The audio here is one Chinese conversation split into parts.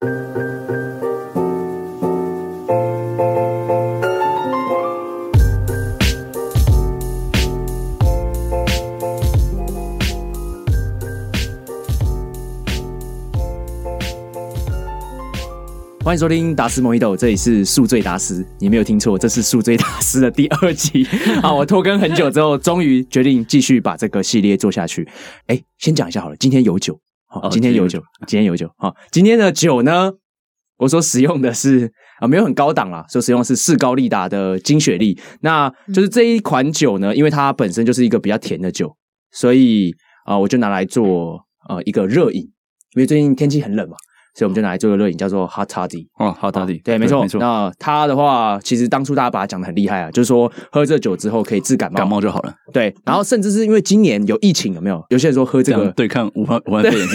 欢迎收听达斯 MOJITO，这里是宿醉达斯，你没有听错，这是宿醉达斯的第二集。啊，我拖更很久之后，终于决定继续把这个系列做下去。哎，先讲一下好了，今天有酒，好，今天有酒，今天有酒。好，今天的酒呢，我所使用的是啊，没有很高档啦，所使用的是士高利达的金雪莉。那就是这一款酒呢，因为它本身就是一个比较甜的酒，所以啊，我就拿来做呃一个热饮，因为最近天气很冷嘛。所以我们就拿来做个热饮，叫做 Hot Toddy 哦，Hot Toddy，对，没错，没错。那它的话，其实当初大家把它讲的很厉害啊，就是说喝这酒之后可以治感冒，感冒就好了。对，然后甚至是因为今年有疫情，有没有？有些人说喝这个对抗武汉武汉肺炎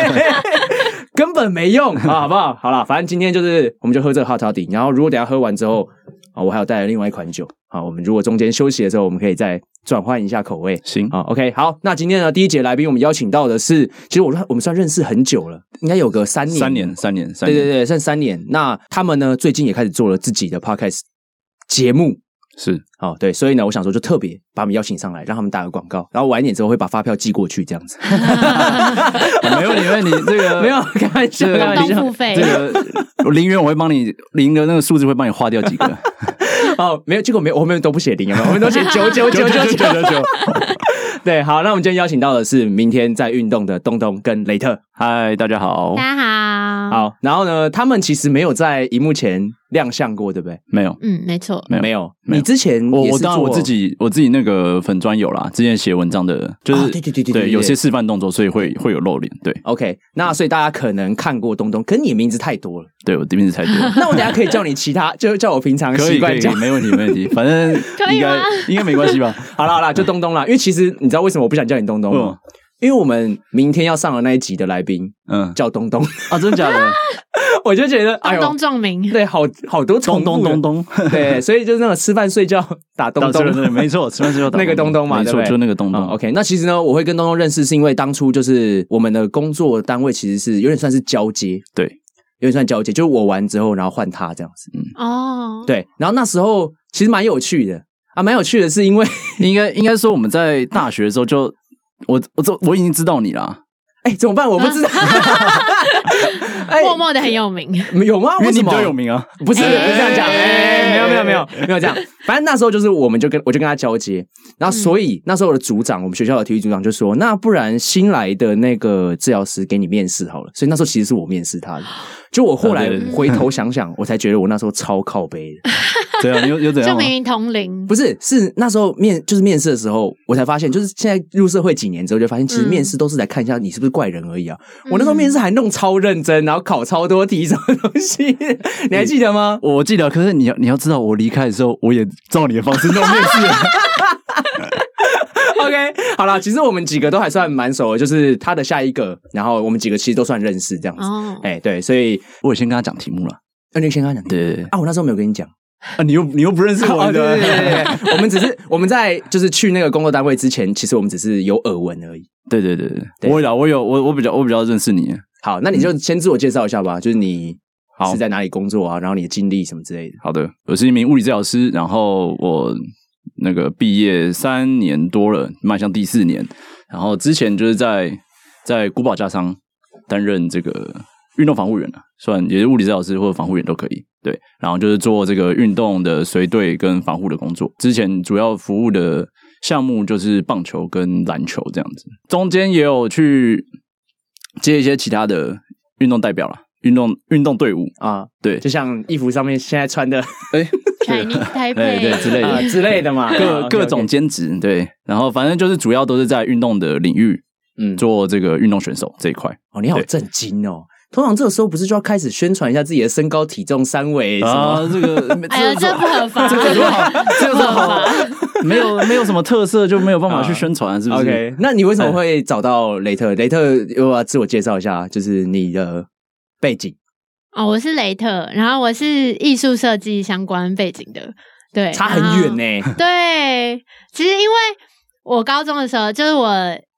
根本没用啊，好不好？好了，反正今天就是我们就喝这个 Hot Toddy，然后如果等下喝完之后啊，我还有带来另外一款酒啊，我们如果中间休息的时候，我们可以再。转换一下口味，行。啊，OK，好，那今天呢，第一节来宾我们邀请到的是，其实我我们算认识很久了，应该有个三年，三年，三年，三年，对对对，算三年。那他们呢，最近也开始做了自己的 Podcast 节目，是，哦，对，所以呢，我想说就特别把他们邀请上来，让他们打个广告，然后晚一点之后会把发票寄过去，这样子。没问题，没问题，这个 没有开玩笑，开玩笑，付费，这个零元我会帮你零的那个数字会帮你划掉几个。哦，没有，结果没有，我们都不写零，我们都写九九九九九九九。对，好，那我们今天邀请到的是明天在运动的东东跟雷特。嗨，大家好，大家好，好。然后呢，他们其实没有在荧幕前亮相过，对不对？没有，嗯，没错，没有，没有。你之前我我当然我自己我自己那个粉专有啦，之前写文章的，就是对对对对对，有些示范动作，所以会会有露脸。对，OK。那所以大家可能看过东东，可是你的名字太多了，对，我的名字太多了。那我等下可以叫你其他，就叫我平常习惯叫，没问题，没问题。反正 应该应该没关系吧？好了好了，就东东啦。因为其实你知道为什么我不想叫你东东吗？因为我们明天要上的那一集的来宾，嗯，叫东东啊，真的假的？我就觉得，哎呦，东东撞名，对，好好多重复东东东，对，所以就是那种吃饭睡觉打东东，没错，吃饭睡觉打那个东东嘛，没错，就那个东东。OK，那其实呢，我会跟东东认识，是因为当初就是我们的工作单位其实是有点算是交接，对，有点算交接，就是我完之后，然后换他这样子，嗯，哦，对，然后那时候其实蛮有趣的。啊，蛮有趣的是因为应该应该说我们在大学的时候就。我我这我已经知道你了，哎，怎么办？我不知道，默默的很有名，有吗？为什么比较有名啊？不是不是这样讲，哎，没有没有没有没有这样。反正那时候就是，我们就跟我就跟他交接，然后所以那时候我的组长，我们学校的体育组长就说，那不然新来的那个治疗师给你面试好了。所以那时候其实是我面试他的。就我后来回头想想，我才觉得我那时候超靠背的。对啊，有有怎样？就明明同龄，不是，是那时候面就是面试的时候，我才发现，就是现在入社会几年之后，就发现其实面试都是来看一下你是不是怪人而已啊。嗯、我那时候面试还弄超认真，然后考超多题什么东西，你还记得吗？我记得，可是你要你要知道，我离开的时候，我也照你的方式弄面试。OK，好了，其实我们几个都还算蛮熟的，就是他的下一个，然后我们几个其实都算认识这样子。哦，哎，对，所以我有先跟他讲题目了。那你先跟他讲，对对对。啊，我那时候没有跟你讲啊，你又你又不认识我，对对对对。我们只是我们在就是去那个工作单位之前，其实我们只是有耳闻而已。对对对对，我有我有我我比较我比较认识你。好，那你就先自我介绍一下吧，就是你是在哪里工作啊，然后你的经历什么之类的。好的，我是一名物理治疗师，然后我。那个毕业三年多了，迈向第四年。然后之前就是在在古堡家商担任这个运动防护员了，算也是物理治疗师或者防护员都可以。对，然后就是做这个运动的随队跟防护的工作。之前主要服务的项目就是棒球跟篮球这样子，中间也有去接一些其他的运动代表啦，运动运动队伍。啊，对，就像衣服上面现在穿的，哎。台泥台对对之类的、呃、之类的嘛，各各种兼职对，然后反正就是主要都是在运动的领域，嗯，做这个运动选手这一块。哦，你好震惊哦！通常这个时候不是就要开始宣传一下自己的身高体重三围什么？啊，这个哎呀，这不合法，这个好，这个好，没有没有什么特色就没有办法去宣传，是不是？OK，那你为什么会找到雷特？雷特，要不要自我介绍一下，就是你的背景。哦，我是雷特，然后我是艺术设计相关背景的，对，差很远呢。对，其实因为我高中的时候，就是我，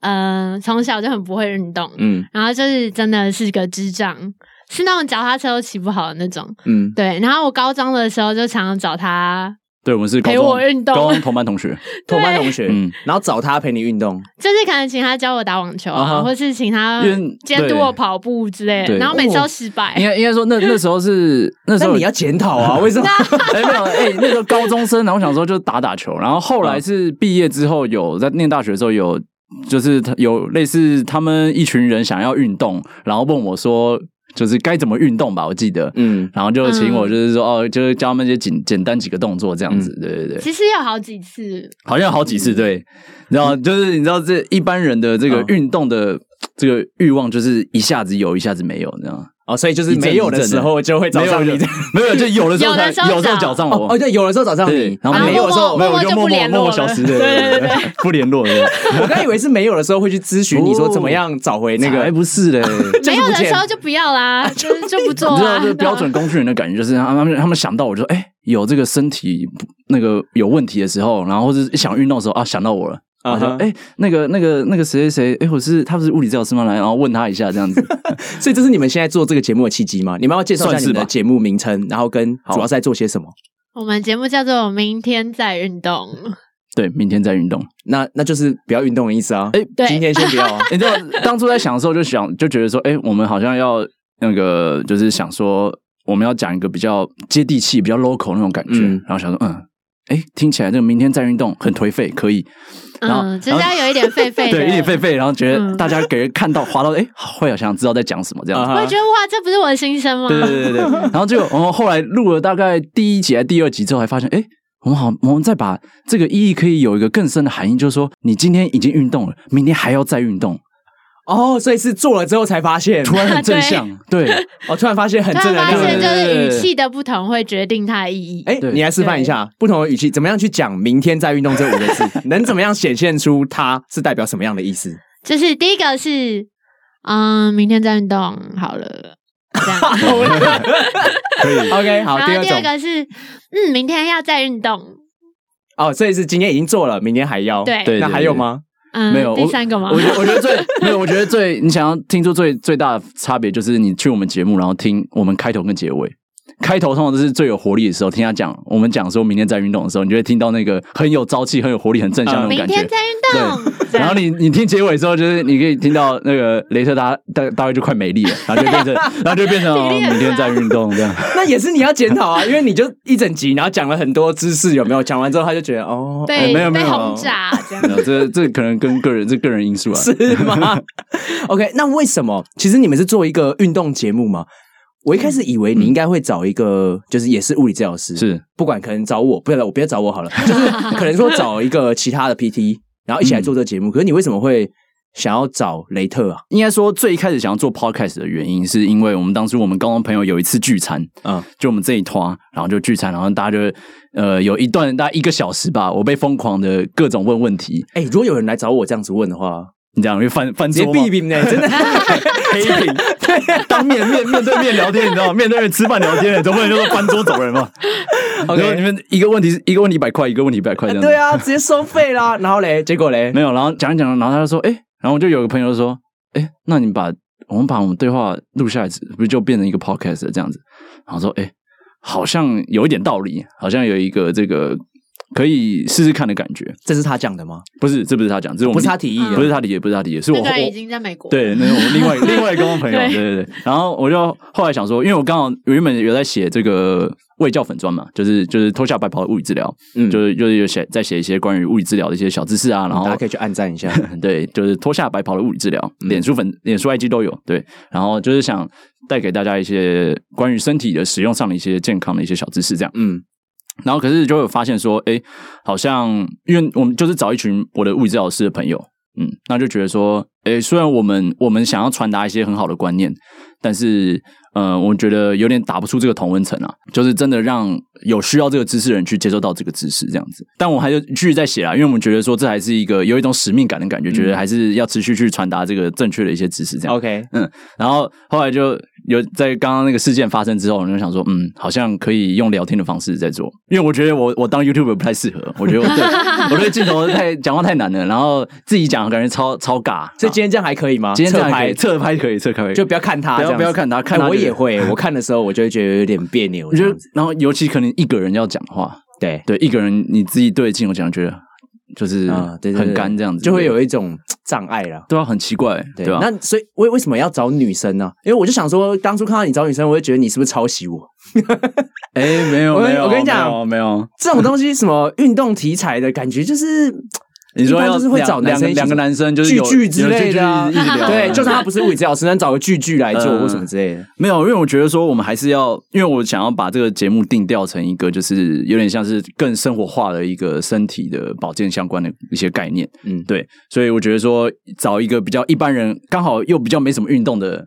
嗯、呃，从小就很不会运动，嗯，然后就是真的是个智障，是那种脚踏车都骑不好的那种。嗯，对。然后我高中的时候就常常找他。对，我们是高陪我运动，高中同班同学，同班同学，嗯，然后找他陪你运动，就是可能请他教我打网球啊，uh -huh. 或是请他监督我跑步之类的，然后每次都失败。应该应该说那那时候是 那时候你要检讨啊，为什么？哎没有哎，那时候高中生，然后我想说就打打球，然后后来是毕业之后有在念大学的时候有，就是有类似他们一群人想要运动，然后问我说。就是该怎么运动吧，我记得，嗯，然后就请我，就是说，哦，就是教他们一些简简单几个动作这样子，嗯、对对对。其实有好几次，好像有好几次，对。然后就是你知道，这一般人的这个运动的这个欲望，就是一下子有，一下子没有，你知道吗？哦，所以就是没有的时候就会找上你，没有就有的时候才有时候找上我，哦对，有的时候找上你，然后没有的时候没有就默默默默消失，对对对，不联络的。我刚以为是没有的时候会去咨询你说怎么样找回那个，哎不是的，没有的时候就不要啦，就就不做。你知道这标准工具人的感觉就是他们他们想到我就说哎有这个身体那个有问题的时候，然后或者一想运动的时候啊想到我了。啊，说哎，那个、那个、那个谁谁谁，哎，我是他不是物理治疗师吗？来，然后问他一下这样子。所以这是你们现在做这个节目的契机吗？你们要介绍一下你们的节目名称，然后跟主要是在做些什么？我们节目叫做《明天再运动》。对，明天再运动，那那就是不要运动的意思啊。哎，今天先不要啊。你知道，当初在想的时候，就想就觉得说，哎，我们好像要那个，就是想说，我们要讲一个比较接地气、比较 local 那种感觉，嗯、然后想说，嗯。哎，听起来这个明天再运动很颓废，可以。然后是要有一点废废的，对，一点废废，然后觉得大家给人看到滑到，哎，会好像知道在讲什么这样子。我也觉得哇，这不是我的心声吗？对对对对。然后就我们后来录了大概第一集第二集之后，还发现，哎，我们好，我们再把这个意义可以有一个更深的含义，就是说，你今天已经运动了，明天还要再运动。哦，所以是做了之后才发现，突然很正向，对，我突然发现很正能量，发现就是语气的不同会决定它的意义。哎，你来示范一下不同的语气，怎么样去讲“明天再运动”这五个字，能怎么样显现出它是代表什么样的意思？就是第一个是，嗯，明天再运动好了，这样。可以，OK，好。然后第二个是，嗯，明天要再运动。哦，所以是今天已经做了，明天还要，对，那还有吗？嗯、没有第三个吗？我觉我觉得最没有，我觉得最你想要听出最最大的差别，就是你去我们节目，然后听我们开头跟结尾。开头通常都是最有活力的时候，听他讲，我们讲说明天在运动的时候，你就会听到那个很有朝气、很有活力、很正向的那种感觉。明天在运动。对。然后你你听结尾之后，就是你可以听到那个雷特大大大概就快没力了，然后就变成 然后就变成、哦、明天在运动这样。那也是你要检讨啊，因为你就一整集，然后讲了很多知识，有没有？讲完之后他就觉得哦，对、哎，没有没有，被轰炸这样。这这可能跟个人这个人因素啊，是吗？OK，那为什么？其实你们是做一个运动节目吗？我一开始以为你应该会找一个，就是也是物理治疗师，是不管可能找我，不要我不要 找我好了，就是可能说找一个 其他的 PT，然后一起来做这个节目。可是你为什么会想要找雷特啊？应该说最一开始想要做 Podcast 的原因，是因为我们当初我们高中朋友有一次聚餐，嗯，就我们这一团，然后就聚餐，然后大家就呃有一段大概一个小时吧，我被疯狂的各种问问题。哎，如果有人来找我这样子问的话。你这样会翻翻桌吗？别批评呢，真的 黑屏。对，当面面面对面聊天，你知道吗？面对面吃饭聊天，总不能就说翻桌走人嘛。OK，你们一个问题是一个问题一百块，一个问题一百块这样。对啊，直接收费啦。然后嘞，结果嘞，没有。然后讲一讲，然后他就说，哎，然后我就有个朋友就说，哎，那你把我们把我们对话录下来，不是就变成一个 podcast 这样子？然后说，哎，好像有一点道理，好像有一个这个。可以试试看的感觉，这是他讲的吗？不是，这不是他讲，这是我们不是他提议的，不是他提议，不是他提议，是我我已经在美国。对，那是我们另外 另外一个朋友，对对对。然后我就后来想说，因为我刚好原本有在写这个卫教粉专嘛，就是就是脱下白袍的物理治疗，嗯，就是就是有写在写一些关于物理治疗的一些小知识啊，然后大家可以去按赞一下，对，就是脱下白袍的物理治疗，脸书粉、脸书 IG 都有，对，然后就是想带给大家一些关于身体的使用上的一些健康的一些小知识，这样，嗯。然后可是就有发现说，哎，好像因为我们就是找一群我的物理治疗师的朋友，嗯，那就觉得说，哎，虽然我们我们想要传达一些很好的观念，但是，呃，我觉得有点打不出这个同温层啊，就是真的让有需要这个知识的人去接受到这个知识这样子。但我还是继续在写啊，因为我们觉得说这还是一个有一种使命感的感觉，嗯、觉得还是要持续去传达这个正确的一些知识这样。OK，嗯，然后后来就有在刚刚那个事件发生之后，我就想说，嗯，好像可以用聊天的方式在做，因为我觉得我我当 YouTuber 不太适合，我觉得我对 我对镜头太讲话太难了，然后自己讲感觉超超尬。所以今天这样还可以吗？今天侧拍侧拍可以，侧拍可以就不要看他，不要不要看他，看他我也会，我看的时候我就会觉得有点别扭。我觉得，然后尤其可能一个人要讲话，对对，一个人你自己对镜头讲，觉得。就是很干这样子，就会有一种障碍了。对啊，很奇怪，对吧？那所以为为什么要找女生呢？因为我就想说，当初看到你找女生，我就觉得你是不是抄袭我？哎，没有没有，我跟你讲，没有 这种东西，什么运动题材的感觉，就是。你说就是会找两个两个男生，就是聚聚之类的，对，就算他不是物理治疗师，能找个句句来做或什么之类的。没有，因为我觉得说我们还是要，因为我想要把这个节目定调成一个，就是有点像是更生活化的一个身体的保健相关的一些概念。嗯，对，所以我觉得说找一个比较一般人，刚好又比较没什么运动的。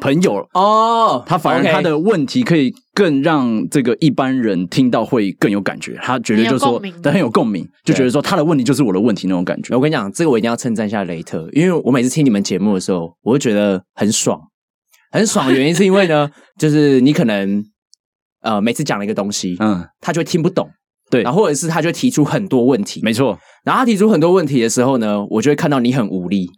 朋友。哦，他反而他的问题可以更让这个一般人听到会更有感觉，他觉得就是说他很有共鸣，就觉得说他的问题就是我的问题那种感觉。我跟你讲，这个我一定要称赞一下雷特，因为我每次听你们节目的时候，我会觉得很爽，很爽的原因是因为呢，就是你可能呃每次讲了一个东西，嗯，他就会听不懂，对，然后或者是他就会提出很多问题，没错，然后他提出很多问题的时候呢，我就会看到你很无力。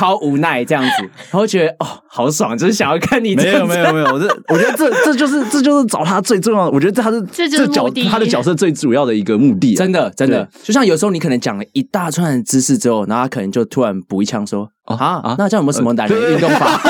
超无奈这样子，然后觉得哦，好爽，就是想要看你。没有没有没有，我这我觉得这这就是这就是找他最重要的，我觉得这他是这就是角他的角色最主要的一个目的。真的真的，就像有时候你可能讲了一大串的知识之后，然后他可能就突然补一枪说啊啊，那这样有没有什么懒人运动法？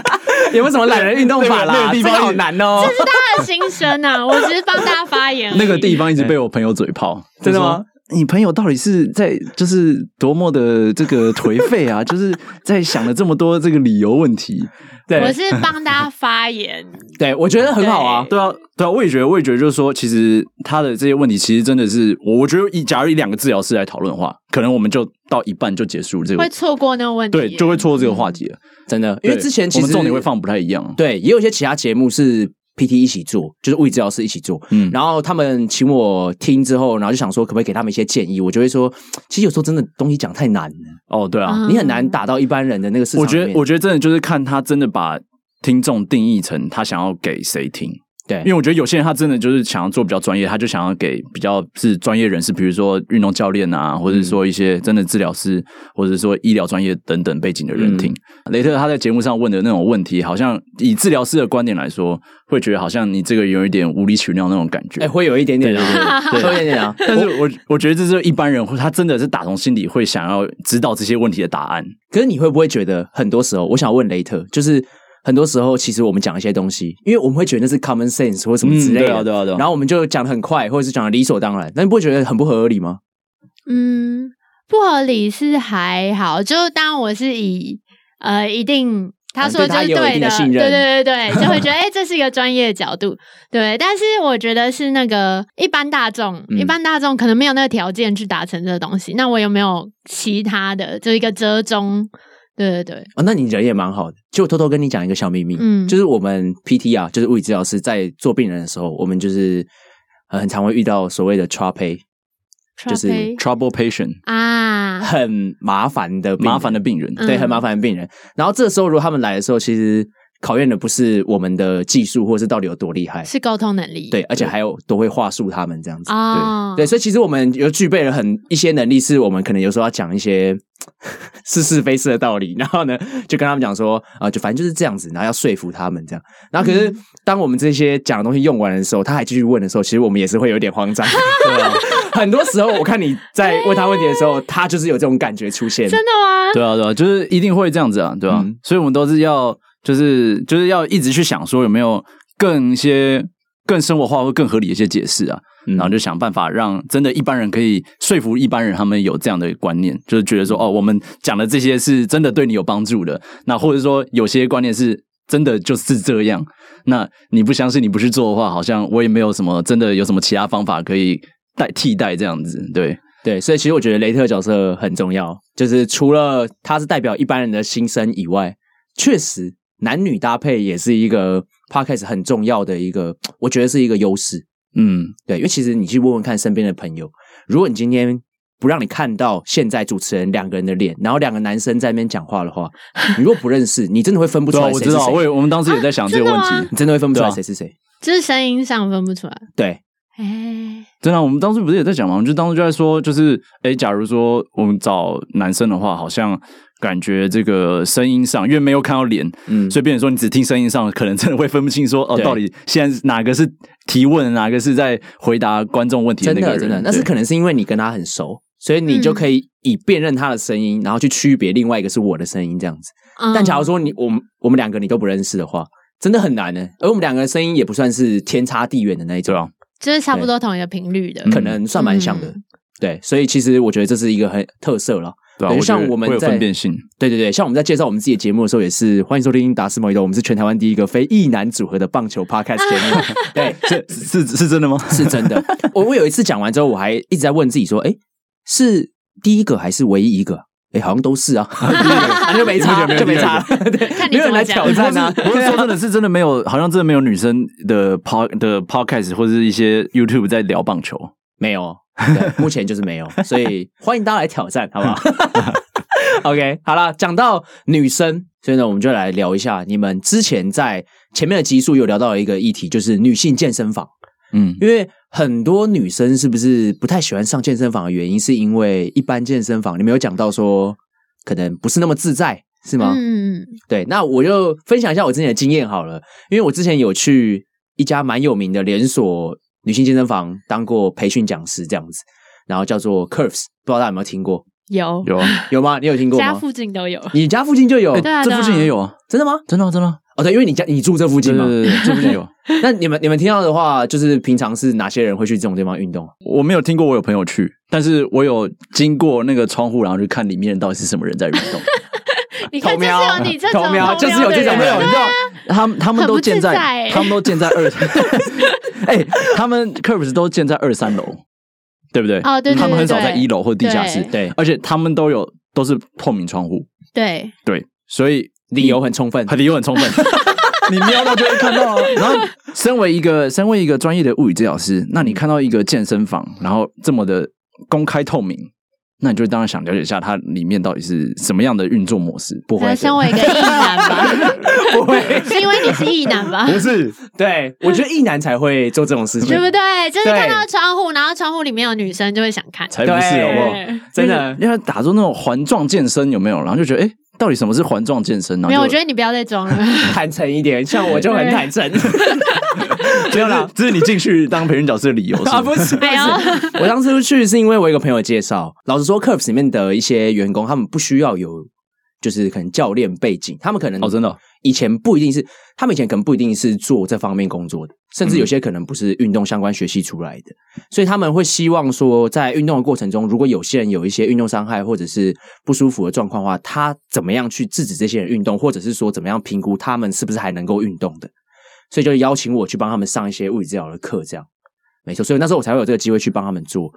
有没有什么懒人运动法啦？这个好难哦，这是他的心声啊！我只是帮大家发言。那个地方一直被我朋友嘴炮，真的吗？你朋友到底是在就是多么的这个颓废啊？就是在想了这么多这个理由问题。对，我是帮大家发言。对，我觉得很好啊。对啊，对啊，我也觉得，我也觉得，就是说，其实他的这些问题，其实真的是我，觉得以假如以两个治疗师来讨论的话，可能我们就到一半就结束这个，会错过那个问题，对，就会错过这个话题了。真的，因为之前其实重点会放不太一样。对，也有一些其他节目是。PT 一起做，就是物理治疗师一起做，嗯，然后他们请我听之后，然后就想说可不可以给他们一些建议，我就会说，其实有时候真的东西讲太难了，哦，对啊，你很难打到一般人的那个市场。我觉得，我觉得真的就是看他真的把听众定义成他想要给谁听。对，因为我觉得有些人他真的就是想要做比较专业，他就想要给比较是专业人士，比如说运动教练啊，或者是说一些真的治疗师，或者是说医疗专业等等背景的人听。嗯、雷特他在节目上问的那种问题，好像以治疗师的观点来说，会觉得好像你这个有一点无理取闹那种感觉。哎、欸，会有一点点，对，会有一点点啊。但是我我觉得这是一般人，他真的是打从心底会想要知道这些问题的答案。可是你会不会觉得很多时候，我想问雷特，就是。很多时候，其实我们讲一些东西，因为我们会觉得那是 common sense 或什么之类的，嗯、对啊，对啊，对啊，然后我们就讲的很快，或者是讲的理所当然，那你不会觉得很不合理吗？嗯，不合理是还好，就当我是以呃一定他说的就是对的，对对对对，就会觉得 哎、欸，这是一个专业的角度，对。但是我觉得是那个一般大众，嗯、一般大众可能没有那个条件去达成这个东西，那我有没有其他的，就一个折中？对对对，哦，那你人也蛮好的。就偷偷跟你讲一个小秘密，嗯，就是我们 PT 啊，就是物理治疗师在做病人的时候，我们就是很常会遇到所谓的 trouble，就是 trouble patient 啊，很麻烦的麻烦的病人，对，很麻烦的病人。然后这时候如果他们来的时候，其实。考验的不是我们的技术，或者是到底有多厉害，是沟通能力。对，而且还有多会话术，他们这样子。哦、对对，所以其实我们有具备了很一些能力，是我们可能有时候要讲一些 是是非是的道理，然后呢，就跟他们讲说啊、呃，就反正就是这样子，然后要说服他们这样。然后可是当我们这些讲的东西用完的时候，他还继续问的时候，其实我们也是会有点慌张。对啊，很多时候我看你在问他问题的时候，他就是有这种感觉出现。真的吗？对啊，对啊，就是一定会这样子啊，对吧、啊？嗯、所以我们都是要。就是就是要一直去想说有没有更一些更生活化或更合理的一些解释啊，嗯、然后就想办法让真的一般人可以说服一般人，他们有这样的观念，就是觉得说哦，我们讲的这些是真的对你有帮助的。那或者说有些观念是真的就是这样，那你不相信你不去做的话，好像我也没有什么真的有什么其他方法可以代替代这样子。对对，所以其实我觉得雷特角色很重要，就是除了他是代表一般人的心声以外，确实。男女搭配也是一个 podcast 很重要的一个，我觉得是一个优势。嗯，对，因为其实你去问问看身边的朋友，如果你今天不让你看到现在主持人两个人的脸，然后两个男生在那边讲话的话，你如果不认识，你真的会分不出来谁是谁。我知道，我也我们当时也在想这个问题，啊、你真的会分不出来谁是谁，就是声音上分不出来。对，哎、欸，真的，我们当时不是也在讲吗？我们就当时就在说，就是哎、欸，假如说我们找男生的话，好像。感觉这个声音上，因为没有看到脸，嗯，所以变成说你只听声音上，可能真的会分不清说哦，到底现在哪个是提问，哪个是在回答观众问题的那个人。真的，真的，那是可能是因为你跟他很熟，所以你就可以以辨认他的声音，然后去区别另外一个是我的声音这样子。嗯、但假如说你我们我们两个你都不认识的话，真的很难呢。而我们两个的声音也不算是天差地远的那一种，就是差不多同一个频率的，可能算蛮像的。嗯、对，所以其实我觉得这是一个很特色了。对、啊，像我们在会有分辨性，对对对，像我们在介绍我们自己的节目的时候，也是欢迎收听达斯莫伊豆，我们是全台湾第一个非异男组合的棒球 podcast 节目。对，是是是真的吗？是真的。我我有一次讲完之后，我还一直在问自己说，哎，是第一个还是唯一一个？哎，好像都是啊，就没差，就没差，对，没有人来挑战啊。不是说真的是真的没有，好像真的没有女生的 pod 的 podcast 或者是一些 YouTube 在聊棒球，没有。对，目前就是没有，所以欢迎大家来挑战，好不好？OK，好了，讲到女生，所以呢，我们就来聊一下你们之前在前面的集数有聊到一个议题，就是女性健身房。嗯，因为很多女生是不是不太喜欢上健身房的原因，是因为一般健身房你们有讲到说可能不是那么自在，是吗？嗯，对。那我就分享一下我之前的经验好了，因为我之前有去一家蛮有名的连锁。女性健身房当过培训讲师这样子，然后叫做 Curves，不知道大家有没有听过？有有啊，有吗？你有听过吗？家附近都有，你家附近就有，欸、对啊，这附近也有啊？真的吗？真的真的哦，对，因为你家你住这附近嘛，对对对，这附近有。那你们你们听到的话，就是平常是哪些人会去这种地方运动？我没有听过，我有朋友去，但是我有经过那个窗户，然后去看里面到底是什么人在运动。你看，就是有你这种，就是有这种没有，你知道，他们他们都建在，他们都建在二。哎、欸，他们 Curves 都建在二三楼，对不对？哦，对，对，对，对，他们很少在一楼或地下室，对，对，而且他们都有都是透明窗户，对对，所以理由很充分，理由很充分，你瞄到就会看到。然后，身为一个身为一个专业的物理治疗师，那你看到一个健身房，然后这么的公开透明。那你就当然想了解一下它里面到底是什么样的运作模式。不会，身为一个异男吧？不会，是因为你是异男吧？不是，对，我觉得异男才会做这种事情，对不对？就是看到窗户，然后窗户里面有女生，就会想看。才不是，好不好？真的，因为打出那种环状健身有没有？然后就觉得，哎。到底什么是环状健身呢？没有，我觉得你不要再装了，坦诚一点。像我就很坦诚，没有啦，这是你进去当培训讲师的理由是啊？不是，不是。我当时去是因为我一个朋友介绍。老实说，Curves 里面的一些员工，他们不需要有。就是可能教练背景，他们可能哦，真的以前不一定是，他们以前可能不一定是做这方面工作的，甚至有些可能不是运动相关学习出来的，所以他们会希望说，在运动的过程中，如果有些人有一些运动伤害或者是不舒服的状况的话，他怎么样去制止这些人运动，或者是说怎么样评估他们是不是还能够运动的，所以就邀请我去帮他们上一些物理治疗的课，这样没错，所以那时候我才会有这个机会去帮他们做，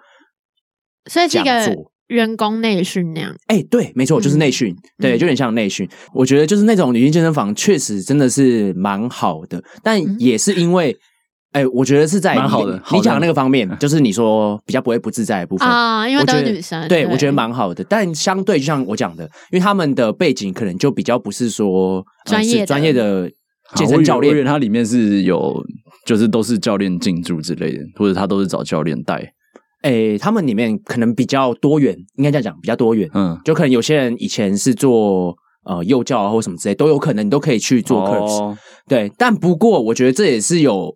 所以这个。员工内训那样，哎、欸，对，没错，就是内训，嗯、对，就有点像内训、嗯。我觉得就是那种女性健身房，确实真的是蛮好的，但也是因为，哎、欸，我觉得是在蛮好的。你讲的那个方面，就是你说比较不会不自在的部分啊，因为都是女生，对，我觉得蛮好的。但相对，就像我讲的，因为他们的背景可能就比较不是说专业专业的健身教练，它里面是有，就是都是教练进驻之类的，或者他都是找教练带。诶、欸，他们里面可能比较多元，应该这样讲，比较多元。嗯，就可能有些人以前是做呃幼教啊，或什么之类，都有可能，你都可以去做 Curves。哦。对，但不过我觉得这也是有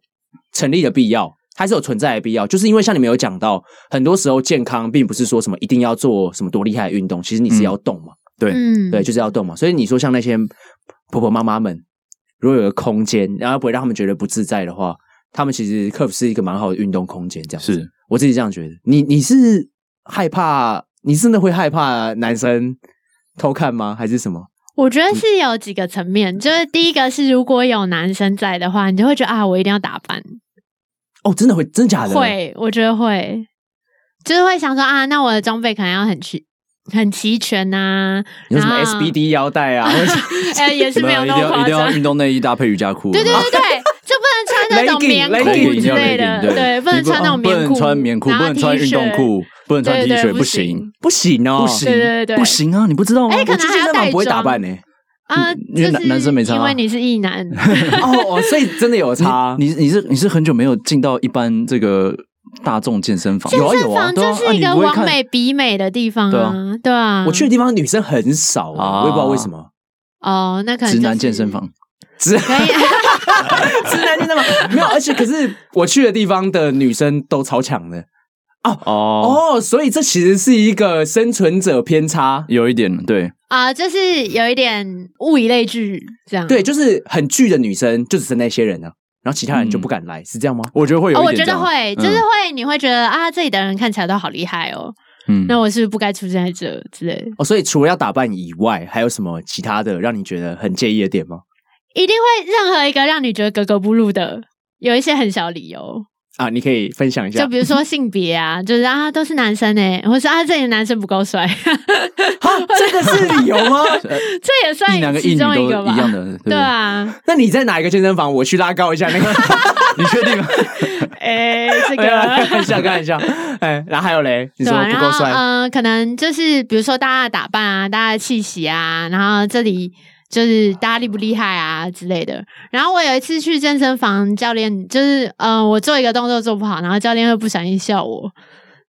成立的必要，还是有存在的必要，就是因为像你们有讲到，很多时候健康并不是说什么一定要做什么多厉害的运动，其实你是要动嘛。嗯、对，嗯，对，就是要动嘛。所以你说像那些婆婆妈妈们，如果有个空间，然后不会让他们觉得不自在的话，他们其实 Curves 是一个蛮好的运动空间，这样子是。我自己这样觉得，你你是害怕，你真的会害怕男生偷看吗？还是什么？我觉得是有几个层面，就是第一个是如果有男生在的话，你就会觉得啊，我一定要打扮。哦，真的会，真的假的？会，我觉得会，就是会想说啊，那我的装备可能要很齐，很齐全呐、啊。有什么 SBD 腰带啊？哎、欸，也是没有那么夸张，一定要运动内衣搭配瑜伽裤。对对对对。就不能穿那种棉裤之类的，对，不能穿那种棉裤，不能穿棉裤，不能穿运动裤，不能穿 T 恤，不行，不行哦，不行，对对对，不行啊，你不知道吗？哎，可能还要带不会打扮呢。啊，因为男男生没差，因为你是异男 哦，所以真的有差。你你是你是很久没有进到一般这个大众健身房，健身房就是一个完美比美的地方啊，对啊。我去的地方女生很少啊，我也不知道为什么。哦，那可能直男健身房，直男健身房？没有，而且可是我去的地方的女生都超强的。哦哦。哦，所以这其实是一个生存者偏差，有一点对。啊，就是有一点物以类聚这样，对，就是很聚的女生就只是那些人呢，然后其他人就不敢来，是这样吗？我觉得会有，我觉得会，就是会，你会觉得啊，这里的人看起来都好厉害哦，嗯，那我是不是不该出现在这之类的？哦，所以除了要打扮以外，还有什么其他的让你觉得很介意的点吗？一定会，任何一个让你觉得格格不入的，有一些很小理由。啊，你可以分享一下，就比如说性别啊，就是啊都是男生哎，或是啊这里的男生不够帅，这个是理由吗？这也算两个其中一个吧？一样的，对啊。那你在哪一个健身房？我去拉高一下那个，你确定吗？哎，这个看一下看一下，哎，然后还有嘞，你说不够帅，嗯，可能就是比如说大家的打扮啊，大家的气息啊，然后这里。就是大家厉不厉害啊之类的。然后我有一次去健身房，教练就是嗯、呃，我做一个动作做不好，然后教练会不小心笑我，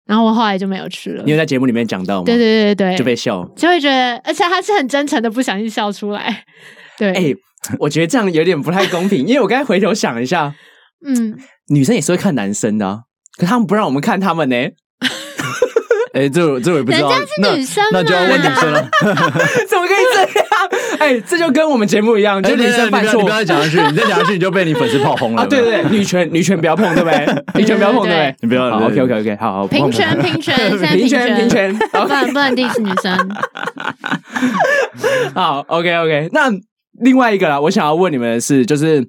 然后我后来就没有去了。你有在节目里面讲到吗？对对对对，就被笑，就会觉得，而且他是很真诚的，不小心笑出来。对，哎、欸，我觉得这样有点不太公平，因为我刚才回头想一下，嗯，女生也是会看男生的、啊，可他们不让我们看他们呢。哎，这这我也不知道，人家是女生，那就要问女生了。怎么可以这样？哎，这就跟我们节目一样，就女生犯错，你不要 再讲下去，你再讲下去你就被你粉丝炮轰了。对对对，女权女权不要碰，对不 对？女权不要碰，对不对？你不要。OK OK OK，好好。平权 平权，平权平权，不能不能 diss 女生。好 OK OK，那另外一个啦，我想要问你们的是，就是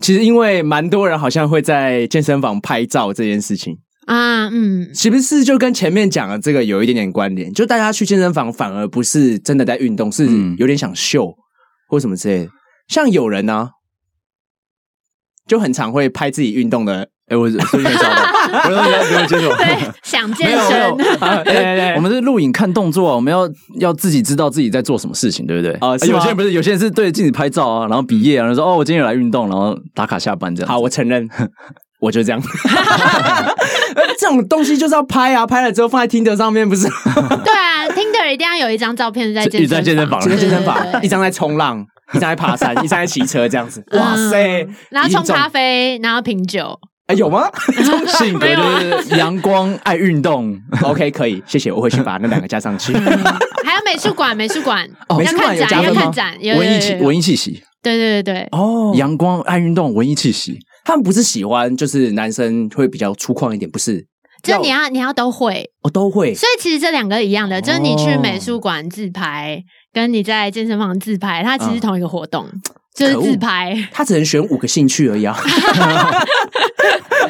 其实因为蛮多人好像会在健身房拍照这件事情。啊，嗯，是不是就跟前面讲的这个有一点点关联？就大家去健身房反而不是真的在运动，是有点想秀或什么之类的。像有人呢、啊，就很常会拍自己运动的。哎、欸，我是很少的，我说你要给我接受。对，想健身。对对对，我们是录影看动作，我们要要自己知道自己在做什么事情，对不对？啊、呃，有些人不是，有些人是对着镜子拍照啊，然后比耶啊，然后说哦，我今天有来运动，然后打卡下班这样。好，我承认。我就这样，这种东西就是要拍啊，拍了之后放在 Tinder 上面，不是？对啊，Tinder 一定要有一张照片是在健在 健身房，健身房，一张在冲浪，一张在爬山，一张在骑车，这样子。哇塞！然后冲咖啡，然后品酒，哎，有吗？性格就是阳光，爱运动。OK，可以，谢谢，我会去把那两个加上去。还有美术馆，美术馆，美术馆有加分吗？文艺气，文艺气息。对对对对，哦，阳光，爱运动，文艺气息。他们不是喜欢，就是男生会比较粗犷一点，不是？就你要你要都会，哦，都会。所以其实这两个一样的，就是你去美术馆自拍，跟你在健身房自拍，它其实同一个活动，就是自拍。他只能选五个兴趣而已啊。